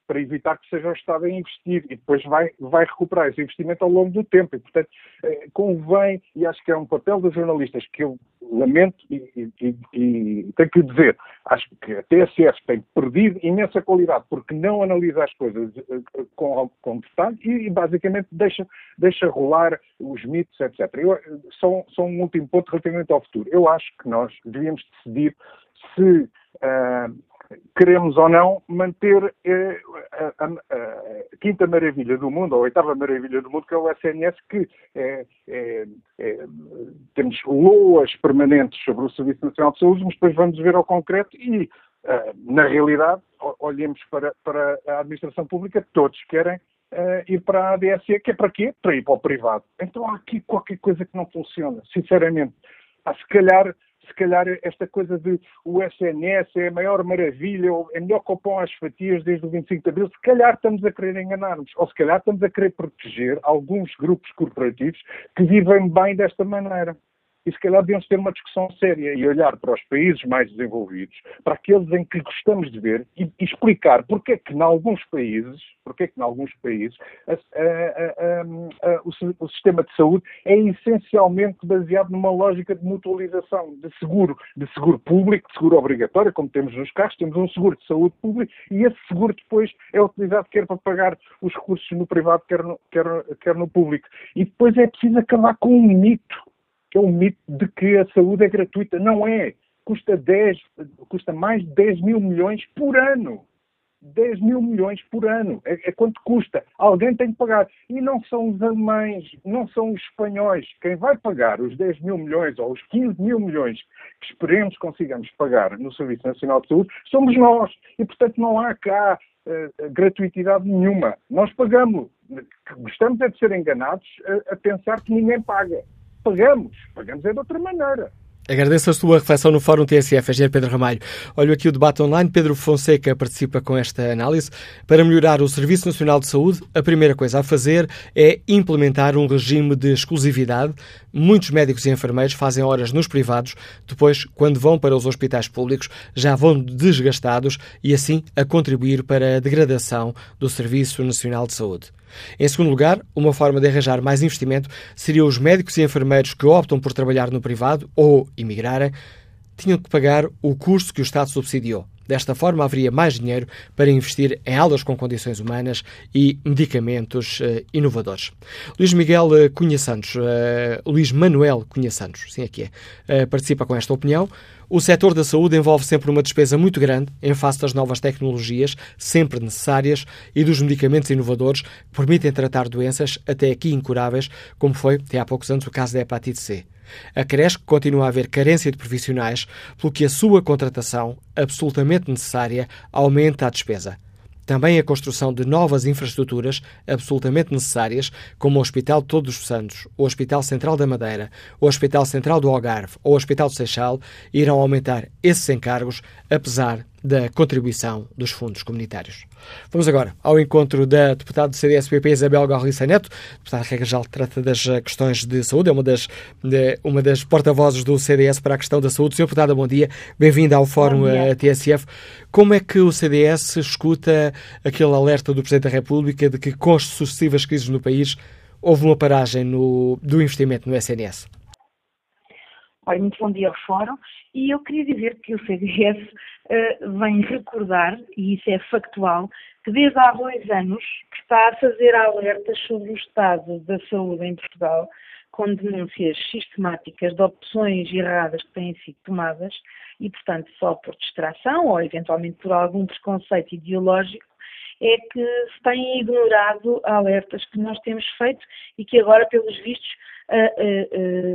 para evitar que seja o Estado a investir e depois vai, vai recuperar esse investimento ao longo do tempo. E, portanto, eh, convém, e acho que é um papel dos jornalistas que eu lamento e, e, e tenho que dizer, acho que a TSF tem perdido imensa qualidade porque não analisa as coisas eh, com, com detalhe e, basicamente deixa, deixa rolar os mitos, etc. Eu, só, só um último ponto relativamente ao futuro. Eu acho que nós devíamos decidir se uh, queremos ou não manter eh, a, a, a, quinta maravilha do mundo, ou a oitava maravilha do mundo, que é o SNS, que é, é, é, temos loas permanentes sobre o Serviço Nacional de Saúde, mas depois vamos ver ao concreto e, uh, na realidade, olhemos para, para, a administração pública, todos querem uh, ir para a ADSE, que é para quê? Para ir para o privado. Então há aqui qualquer coisa que não funciona, sinceramente. Há, se calhar se calhar esta coisa de o SNS é a maior maravilha, é melhor que o pão às fatias desde o 25 de Abril, se calhar estamos a querer enganar-nos, ou se calhar estamos a querer proteger alguns grupos corporativos que vivem bem desta maneira e se calhar devíamos ter uma discussão séria e olhar para os países mais desenvolvidos, para aqueles em que gostamos de ver e, e explicar porque é que em alguns países, porque é que em alguns países a, a, a, o, o, sistema de saúde é essencialmente baseado numa lógica de mutualização, de seguro, de seguro público, de seguro obrigatório, como temos nos carros, temos um seguro de saúde público e esse seguro depois é utilizado quer para pagar os recursos no privado, quer no, quer, quer no público. E depois é preciso acabar com um mito é o mito de que a saúde é gratuita. Não é. Custa, 10, custa mais de 10 mil milhões por ano. 10 mil milhões por ano. É, é, quanto custa. Alguém tem que pagar. E não são os alemães, não são os espanhóis. Quem vai pagar os 10 mil milhões ou os 15 mil milhões que esperemos consigamos pagar no Serviço Nacional de Saúde somos nós. E, portanto, não há cá uh, gratuitidade nenhuma. Nós pagamos. Gostamos é de ser enganados a, a pensar que ninguém paga pagamos. Pagamos é de outra maneira. Agradeço a sua reflexão no Fórum TSF, Engenheiro Pedro Ramalho. Olho aqui o debate online. Pedro Fonseca participa com esta análise. Para melhorar o Serviço Nacional de Saúde, a primeira coisa a fazer é implementar um regime de exclusividade. Muitos médicos e enfermeiros fazem horas nos privados, depois, quando vão para os hospitais públicos, já vão desgastados e assim a contribuir para a degradação do Serviço Nacional de Saúde. Em segundo lugar, uma forma de arranjar mais investimento seria os médicos e enfermeiros que optam por trabalhar no privado ou emigrarem tinham que pagar o curso que o Estado subsidiou. Desta forma, haveria mais dinheiro para investir em aulas com condições humanas e medicamentos uh, inovadores. Luís Miguel uh, Cunha Santos, uh, Luís Manuel Cunha Santos, sim aqui é, participa com esta opinião. O setor da saúde envolve sempre uma despesa muito grande em face das novas tecnologias, sempre necessárias, e dos medicamentos inovadores que permitem tratar doenças até aqui incuráveis, como foi, até há poucos anos, o caso da hepatite C. Acresce que continua a haver carência de profissionais, pelo que a sua contratação, absolutamente necessária, aumenta a despesa. Também a construção de novas infraestruturas absolutamente necessárias, como o Hospital de Todos os Santos, o Hospital Central da Madeira, o Hospital Central do Algarve ou o Hospital de Seixal, irão aumentar esses encargos, apesar da contribuição dos fundos comunitários. Vamos agora ao encontro da deputada do CDS-PP, Isabel Garriça Neto. A deputada Regra Geral trata das eh, questões de saúde, é uma das, de, uma das porta-vozes do CDS para a questão da saúde. Senhor deputada, bom dia. Bem-vinda ao Fórum eh, TSF. Como é que o CDS escuta aquele alerta do Presidente da República de que, com as sucessivas crises no país, houve uma paragem no, do investimento no SNS? Olha, muito bom dia ao Fórum. E eu queria dizer que o CDS eh, vem recordar, e isso é factual, que desde há dois anos está a fazer alertas sobre o estado da saúde em Portugal, com denúncias sistemáticas de opções erradas que têm sido tomadas e, portanto, só por distração ou eventualmente por algum preconceito ideológico, é que se têm ignorado alertas que nós temos feito e que agora, pelos vistos,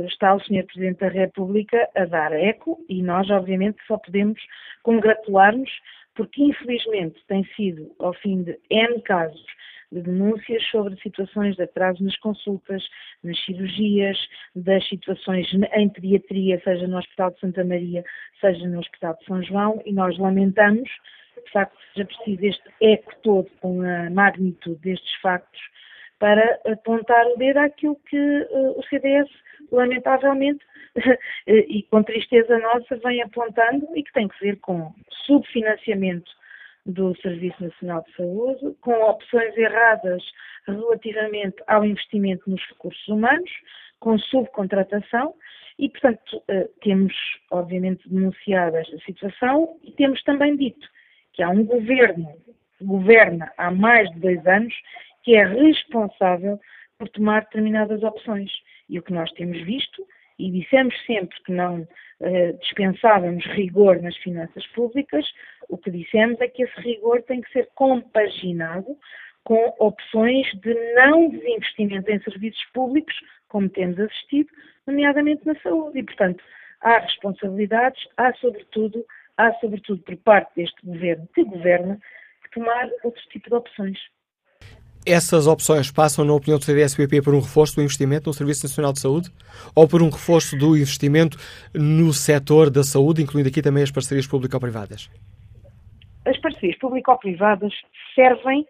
está o Sr. Presidente da República a dar eco e nós, obviamente, só podemos congratular-nos porque, infelizmente, tem sido, ao fim de N casos, de denúncias sobre situações de atraso nas consultas, nas cirurgias, das situações em pediatria, seja no Hospital de Santa Maria, seja no Hospital de São João, e nós lamentamos, de facto, seja preciso este eco todo com a magnitude destes factos para apontar o dedo àquilo que uh, o CDS, lamentavelmente, *laughs* e com tristeza nossa, vem apontando e que tem que ver com subfinanciamento do Serviço Nacional de Saúde, com opções erradas relativamente ao investimento nos recursos humanos, com subcontratação e, portanto, uh, temos, obviamente, denunciado esta situação e temos também dito que há um governo que governa há mais de dois anos que é responsável por tomar determinadas opções. E o que nós temos visto, e dissemos sempre que não uh, dispensávamos rigor nas finanças públicas, o que dissemos é que esse rigor tem que ser compaginado com opções de não desinvestimento em serviços públicos, como temos assistido, nomeadamente na saúde. E, portanto, há responsabilidades, há sobretudo, há sobretudo por parte deste governo que governa, que tomar outro tipo de opções. Essas opções passam, na opinião do CDS-PP, por um reforço do investimento no Serviço Nacional de Saúde ou por um reforço do investimento no setor da saúde, incluindo aqui também as parcerias público-privadas? As parcerias público-privadas servem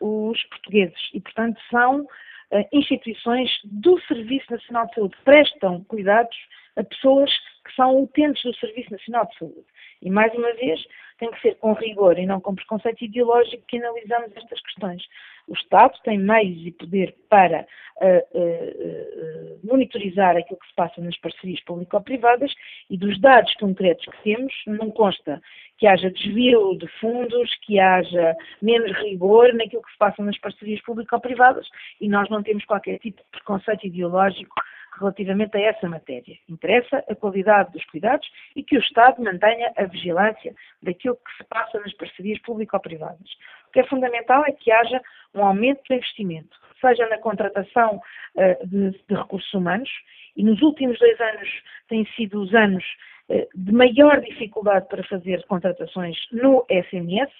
os portugueses e, portanto, são uh, instituições do Serviço Nacional de Saúde, prestam cuidados a pessoas que são utentes do Serviço Nacional de Saúde. E, mais uma vez, tem que ser com rigor e não com preconceito ideológico que analisamos estas questões. O Estado tem meios e poder para uh, uh, uh, monitorizar aquilo que se passa nas parcerias público-privadas e dos dados concretos que temos, não consta que haja desvio de fundos, que haja menos rigor naquilo que se passa nas parcerias público-privadas e nós não temos qualquer tipo de preconceito ideológico relativamente a essa matéria. Interessa a qualidade dos cuidados e que o Estado mantenha a vigilância daquilo que se passa nas parcerias público-privadas. O que é fundamental é que haja um aumento do investimento, seja na contratação uh, de, de, recursos humanos, e nos últimos dois anos têm sido os anos uh, de maior dificuldade para fazer contratações no SMS,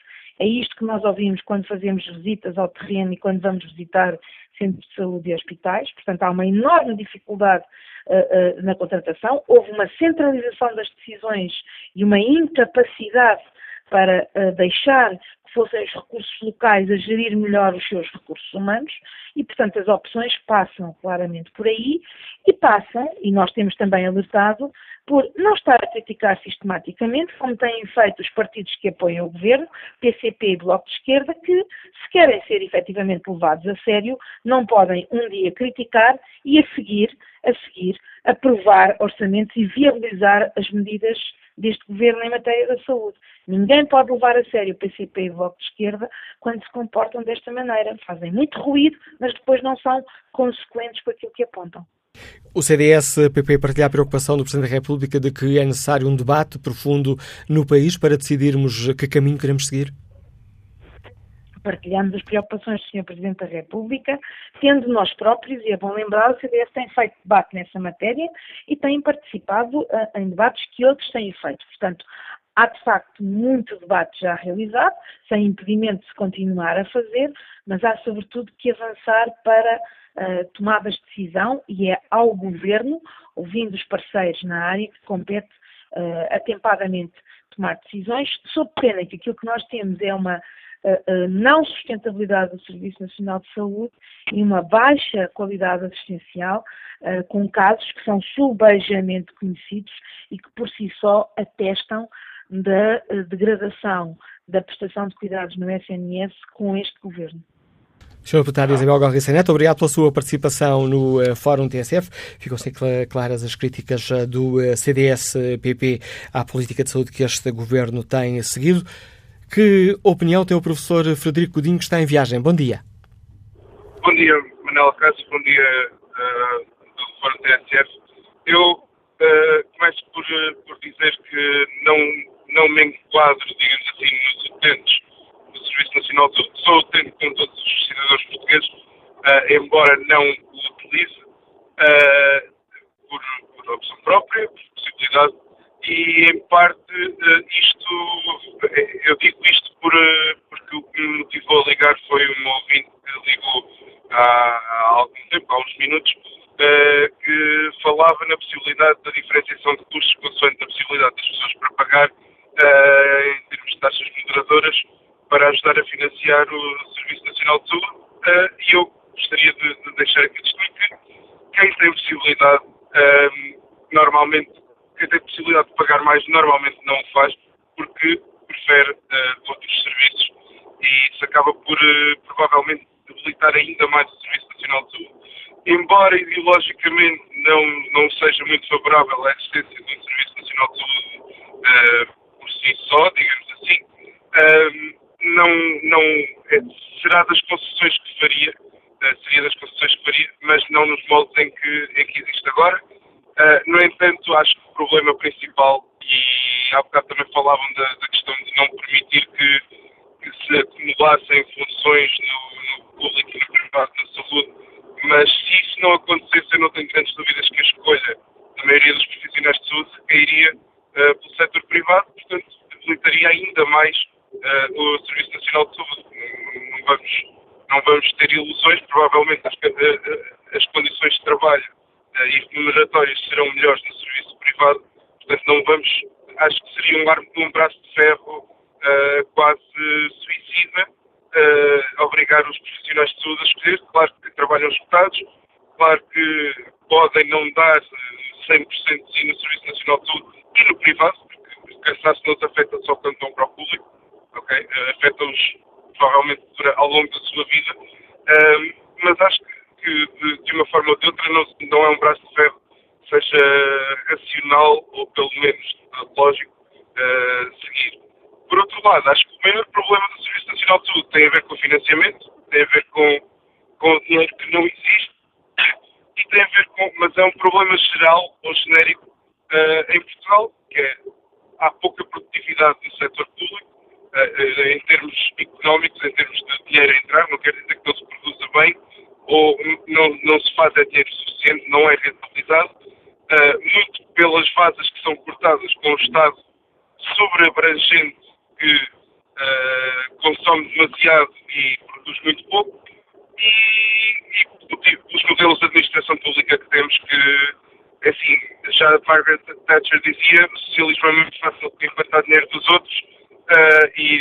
é isto que nós ouvimos quando fazemos visitas ao terreno e quando vamos visitar centros de saúde e hospitais. Portanto, há uma enorme dificuldade uh, uh, na contratação. Houve uma centralização das decisões e uma incapacidade para uh, deixar fossem os recursos locais a gerir melhor os seus recursos humanos e, portanto, as opções passam claramente por aí e passam, e nós temos também alertado, por não estar a criticar sistematicamente, como têm feito os partidos que apoiam o governo, PCP e Bloco de Esquerda, que, se querem ser efetivamente levados a sério, não podem um dia criticar e a seguir, a seguir, aprovar orçamentos e viabilizar as medidas deste governo em matéria da saúde. Ninguém pode levar a sério o PCP e o Bloco de Esquerda quando se comportam desta maneira. Fazem muito ruído, mas depois não são consequentes com aquilo que apontam. O CDS-PP partilha a preocupação do Presidente da República de que é necessário um debate profundo no país para decidirmos que caminho queremos seguir? Partilhamos as preocupações do Sr. Presidente da República, tendo nós próprios, e é bom lembrar, o CDS tem feito debate nessa matéria e tem participado uh, em debates que outros têm feito. Portanto, há de facto muito debate já realizado, sem impedimento de se continuar a fazer, mas há sobretudo que avançar para uh, tomadas de decisão e é ao Governo, ouvindo os parceiros na área, que compete uh, atempadamente tomar decisões, sob pena que aquilo que nós temos é uma uh, não sustentabilidade do Serviço Nacional de Saúde e uma baixa qualidade assistencial, com casos que são subejamente conhecidos e que por si só atestam da degradação da prestação de cuidados no SNS com este governo. Sr. Deputado Isabel Galriça Neto, obrigado pela sua participação no uh, Fórum TSF. Ficam-se claras as críticas uh, do uh, CDS-PP à política de saúde que este governo tem seguido. Que opinião tem o professor Frederico Godinho, que está em viagem? Bom dia. Bom dia, Manuel Cássio. Bom dia do Fórum TSF. Eu começo por, por dizer que não, não me enquadro, digamos assim, nos utentes Serviço Nacional de Saúde, sou utente com todos os cidadãos portugueses, uh, embora não o utilize uh, por, por, opção própria, por possibilidade, e em parte uh, isto, eu digo isto por, porque o que me motivou a ligar foi um ouvinte que ligou há, há algum tempo, há uns minutos, que falava na possibilidade da diferenciação de custos consoante a possibilidade das pessoas para pagar em termos de taxas moderadoras para ajudar a financiar o Serviço Nacional de Saúde uh, e eu gostaria de, de, deixar aqui distinto que quem tem possibilidade, uh, normalmente, quem tem possibilidade de pagar mais, normalmente não o faz porque prefere uh, outros serviços e isso acaba por provavelmente debilitar ainda mais o Serviço Nacional de Saúde. Embora ideologicamente não, não seja muito favorável à existência de um Serviço Nacional de Saúde si só,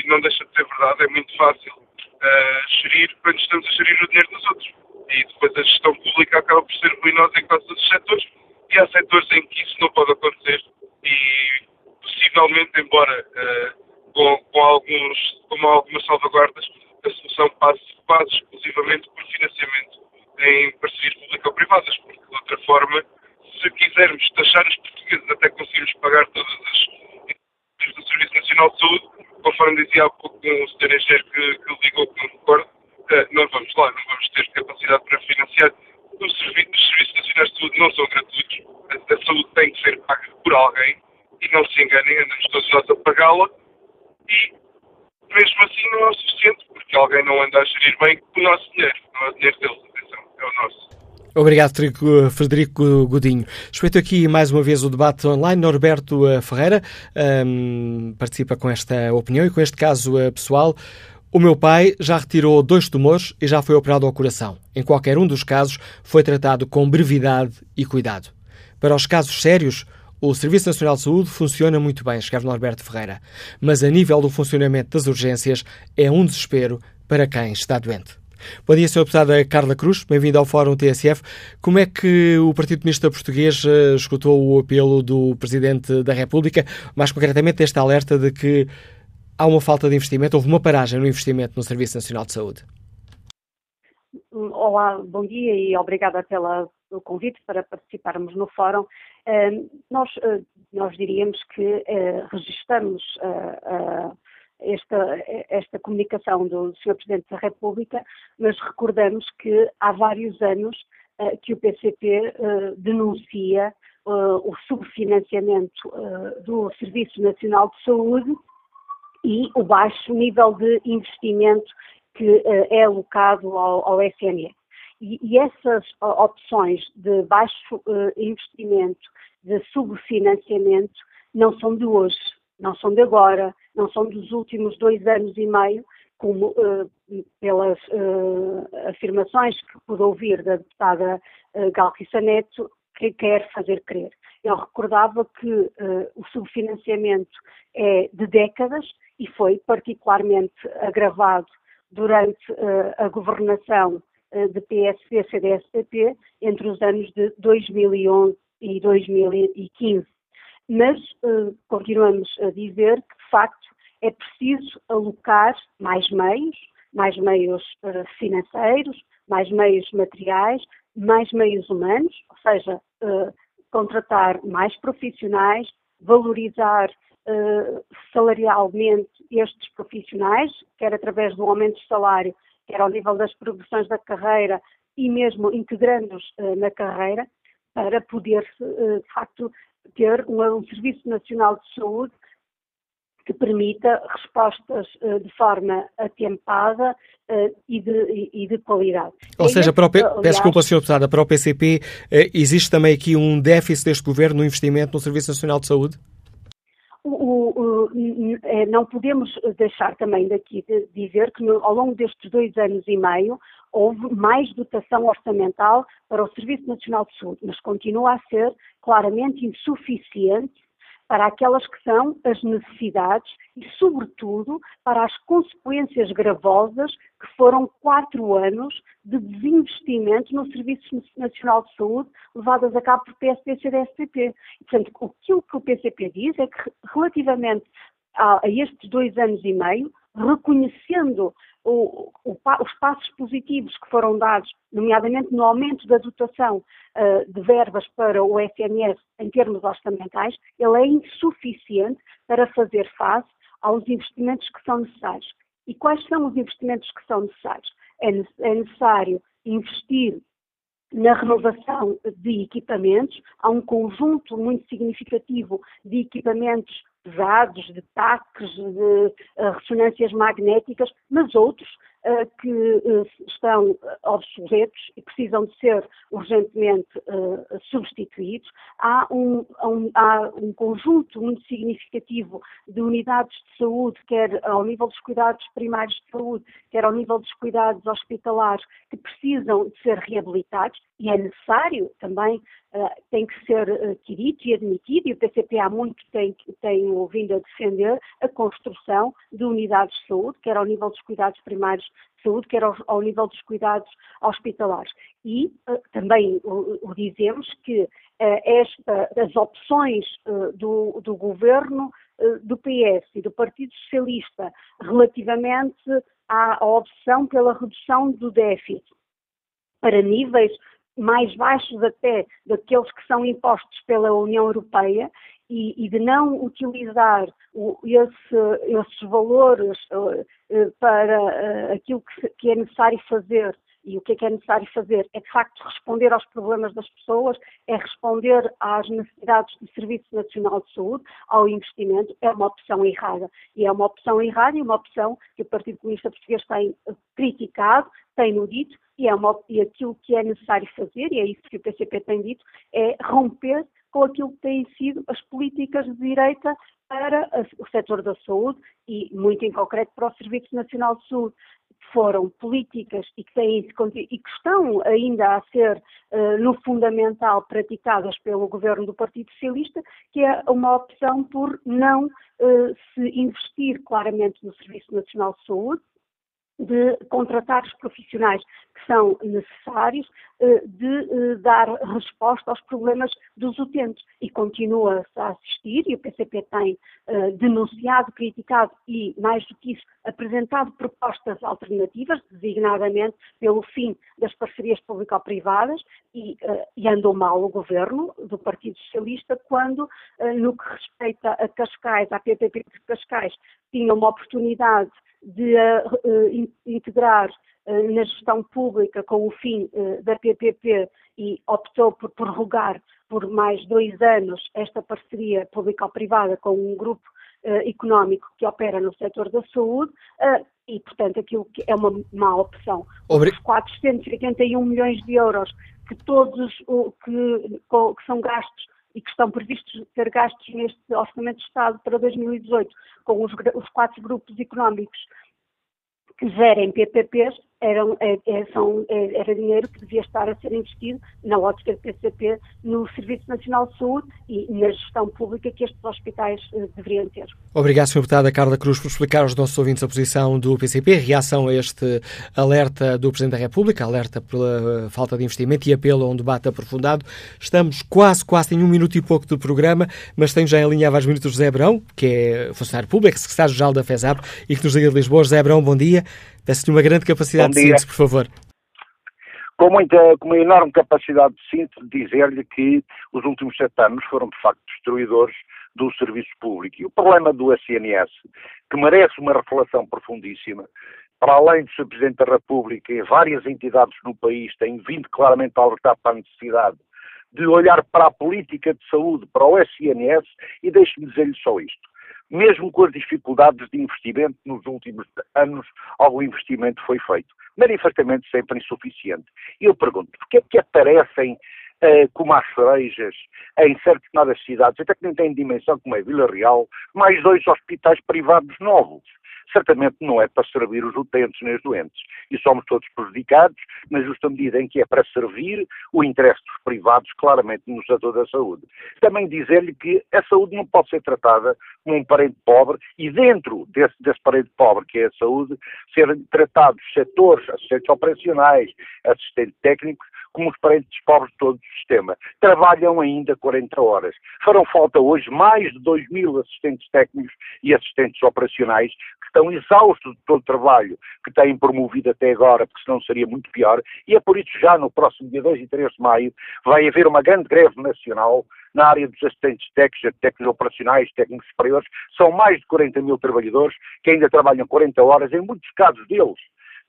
não deixa de ser verdade, é muito fácil uh, gerir quando estamos a gerir o dinheiro dos outros. E depois a gestão pública acaba por ser ruinosa em quase todos os setores, e há setores em que isso não pode acontecer, e possivelmente, embora uh, com, com, alguns, com algumas salvaguardas, a solução passe quase exclusivamente por financiamento em parcerias público-privadas, porque de outra forma, se quisermos taxar os portugueses até conseguirmos pagar todas as do Serviço Nacional de Saúde, conforme dizia há pouco um senhor engenheiro que, que ligou, que não recordo, uh, não vamos lá, não vamos ter capacidade para financiar. Os serviços, os serviços nacionais de saúde não são gratuitos, a, a saúde tem que ser paga por alguém e não se enganem, andamos todos nós a pagá-la e mesmo assim não é o suficiente, porque alguém não anda a gerir bem o nosso dinheiro, não é o dinheiro deles, atenção, é o nosso. Obrigado, Frederico Godinho. Respeito aqui mais uma vez o debate online. Norberto eh, Ferreira um, participa com esta opinião e com este caso uh, pessoal. O meu pai já retirou dois tumores e já foi operado ao coração. Em qualquer um dos casos, foi tratado com brevidade e cuidado. Para os casos sérios, o Serviço Nacional de Saúde funciona muito bem, escreve Norberto Ferreira, mas a nível do funcionamento das urgências é um desespero para quem está doente. Bom dia, Sr. Deputada Carla Cruz, bem-vindo ao Fórum TSF. Como é que o Partido Comunista Português eh, escutou o apelo do Presidente da República, mais concretamente este alerta de que há uma falta de investimento, houve uma paragem no investimento no Serviço Nacional de Saúde? Olá, bom dia e obrigada pelo convite para participarmos no fórum. Nós, eh, nós diríamos que eh, registramos eh, esta, esta comunicação do Sr. Presidente da República, mas recordamos que há vários anos que o PCP denuncia o subfinanciamento do Serviço Nacional de Saúde e o baixo nível de investimento que é alocado ao, ao SNE. E, e essas opções de baixo uh, investimento, de subfinanciamento, não são de hoje, não são de agora, não são dos últimos dois anos e meio, como uh, pelas uh, afirmações que pude ouvir da deputada uh, Neto, que quer fazer crer. Eu recordava que uh, o subfinanciamento é de décadas e foi particularmente agravado durante a governação de PSP, CDS-PP entre os anos de 2011 e 2015. Mas uh, continuamos a dizer que, de facto, é preciso alocar mais meios, mais meios uh, financeiros, mais meios materiais, mais meios humanos, ou seja, uh, contratar mais profissionais, valorizar salarialmente estes profissionais, quer através do aumento de salário, quer ao nível das progressões da carreira e mesmo integrando-os na carreira, para poder, de facto, ter um, um, Serviço Nacional de Saúde que permita respostas uh, de forma atempada e de, e, de, qualidade. Ou e seja, para o aliás, peço desculpa, Sr. Deputada, para o PCP existe também aqui um déficit deste Governo no investimento no Serviço Nacional de Saúde? O, o, é, não podemos deixar também daqui de dizer que no, ao longo destes dois anos e meio houve mais dotação orçamental para o Serviço Nacional de Saúde, mas continua a ser claramente insuficiente para aquelas que são as necessidades e, sobretudo, para as consequências gravosas que foram quatro anos de desinvestimento no Serviço Nacional de Saúde levadas a cabo por PSP e CDSPP. Portanto, aquilo que o PCP diz é que, relativamente a, a estes dois anos e meio, reconhecendo o, o, os passos positivos que foram dados, nomeadamente no aumento da dotação uh, de verbas para o SNS em termos orçamentais, ele é insuficiente para fazer face aos investimentos que são necessários. E quais são os investimentos que são necessários? É, é necessário investir na renovação de equipamentos, há um conjunto muito significativo de equipamentos pesados, de taques, de uh, ressonâncias magnéticas, mas outros que uh, estão obsoletos e precisam de ser urgentemente substituídos. Há um, um, há um, conjunto muito significativo de unidades de saúde, quer ao nível dos cuidados primários de saúde, quer ao nível dos cuidados hospitalares, que precisam de ser reabilitados e é necessário também, tem que ser adquirido e admitido, e o PCP há muito tem, tem vindo a defender a construção de unidades de saúde, quer ao nível dos cuidados primários de saúde, quer ao, ao nível dos cuidados hospitalares. E uh, também o, o, dizemos que uh, esta, as opções uh, do, do governo do PS e do Partido Socialista relativamente à opção pela redução do déficit para níveis mais baixos até daqueles que são impostos pela União Europeia e, e de não utilizar o, esse, esses valores uh, uh, para uh, aquilo que, que, é necessário fazer e o que é que é necessário fazer é de facto responder aos problemas das pessoas, é responder às necessidades do Serviço Nacional de Saúde, ao investimento, é uma opção errada. E é uma opção errada e uma opção que o Partido Comunista Português tem criticado, tem-no dito, e, é uma, e aquilo que é necessário fazer, e é isso que o PCP tem dito, é romper com aquilo que têm sido as políticas de direita para o setor da saúde e, muito em concreto, para o Serviço Nacional de Saúde. Foram políticas e que, têm, e que estão ainda a ser, uh, no fundamental, praticadas pelo governo do Partido Socialista, que é uma opção por não uh, se investir claramente no Serviço Nacional de Saúde, de contratar os profissionais que são necessários, eh, de eh, dar resposta aos problemas dos utentes. E continua-se a assistir, e o PCP tem eh, denunciado, criticado e, mais do que isso, apresentado propostas alternativas, designadamente pelo fim das parcerias público-privadas, e, e andou mal o governo do Partido Socialista quando, no que respeita a Cascais, à PPP de Cascais, tinha uma oportunidade de uh, integrar na gestão pública com o fim uh, da PPP e optou por prorrogar por mais dois anos esta parceria público-privada com um grupo económico que opera no setor da saúde e, portanto, aquilo que é uma má opção. Os 481 milhões de euros que todos que, que são gastos e que estão previstos ser gastos neste Orçamento de Estado para 2018, com os, os quatro grupos económicos que gerem PPPs, eram, é, é, são, é, era dinheiro que devia estar a ser investido na ótica do PCP no Serviço Nacional de Saúde e na gestão pública que estes hospitais eh, deveriam ter. Obrigado, Sr. Deputada Carla Cruz, por explicar aos nossos ouvintes a posição do PCP, reação a este alerta do Presidente da República, alerta pela eh, falta de investimento e apelo a um debate aprofundado. Estamos quase, quase em um minuto e pouco do programa, mas tenho já em linha há vários minutos José Abrão, que é funcionário público, secretário-geral da FESAP e que nos liga de Lisboa. José Abrão, bom dia. Peço-lhe uma grande capacidade de síntese, por favor. Com, muita, com uma enorme capacidade de síntese, dizer-lhe que os últimos sete anos foram, de facto, destruidores do serviço público. E o problema do SNS, que merece uma reflexão profundíssima, para além do Sr. Presidente da República e várias entidades no país têm vindo claramente a alertar para a necessidade de olhar para a política de saúde, para o SNS, e deixe-me dizer-lhe só isto mesmo com as dificuldades de investimento nos últimos anos, algum investimento foi feito. Manifestamente sempre insuficiente. E eu pergunto, porquê é que aparecem como as cerejas, em certas cidades, até que nem tem dimensão como é Vila Real, mais dois hospitais privados novos certamente não é para servir os utentes nem os doentes. E somos todos prejudicados, na justa medida em que é para servir o interesse dos privados, claramente no setor da saúde. Também dizer-lhe que a saúde não pode ser tratada como um parente pobre e dentro desse, desse parente pobre que é a saúde, serem tratados setores, assistentes operacionais, assistentes técnicos, como os parentes pobres de todo o sistema. Trabalham ainda 40 horas. Farão falta hoje mais de 2 mil assistentes técnicos e assistentes operacionais que estão exaustos de todo o trabalho que têm promovido até agora, porque senão seria muito pior, e é por isso já no próximo dia 2 e 3 de maio vai haver uma grande greve nacional na área dos assistentes técnicos, técnicos operacionais, técnicos superiores, são mais de 40 mil trabalhadores que ainda trabalham 40 horas, em muitos casos deles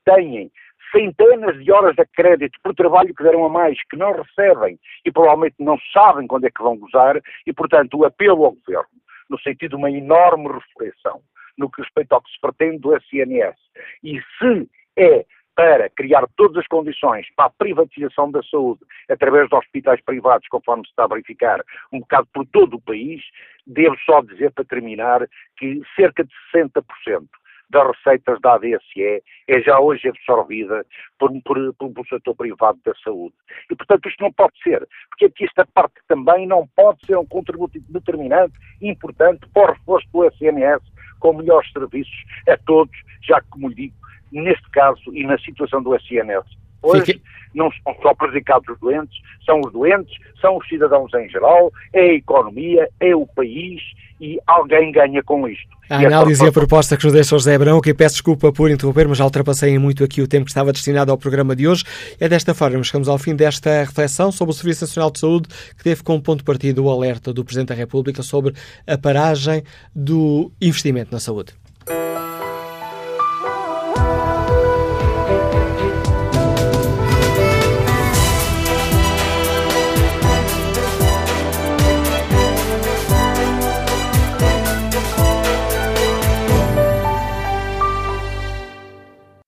têm centenas de horas de crédito por trabalho que deram a mais, que não recebem e provavelmente não sabem quando é que vão gozar, e portanto o apelo ao Governo, no sentido de uma enorme reflexão no que respeita ao que se pretende do SNS, e se é para criar todas as condições para a privatização da saúde através de hospitais privados, conforme se está a verificar, um bocado por todo o país, devo só dizer para terminar que cerca de 60% das receitas da ADSE é já hoje absorvida por, por, por, setor privado da saúde. E, portanto, isto não pode ser, porque aqui esta parte também não pode ser um contributo determinante, importante para o reforço do SNS com melhores serviços a todos, já que, como lhe digo, neste caso e na situação do SNS, hoje Fique... não são só prejudicados os doentes, são os doentes, são os cidadãos em geral, é a economia, é o país e alguém ganha com isto. A análise e a proposta que nos deixa o José Abrão, que peço desculpa por interromper, mas já ultrapassei muito aqui o tempo que estava destinado ao programa de hoje. É desta forma, chegamos ao fim desta reflexão sobre o Serviço Nacional de Saúde, que teve como ponto de partida o alerta do Presidente da República sobre a paragem do investimento na saúde.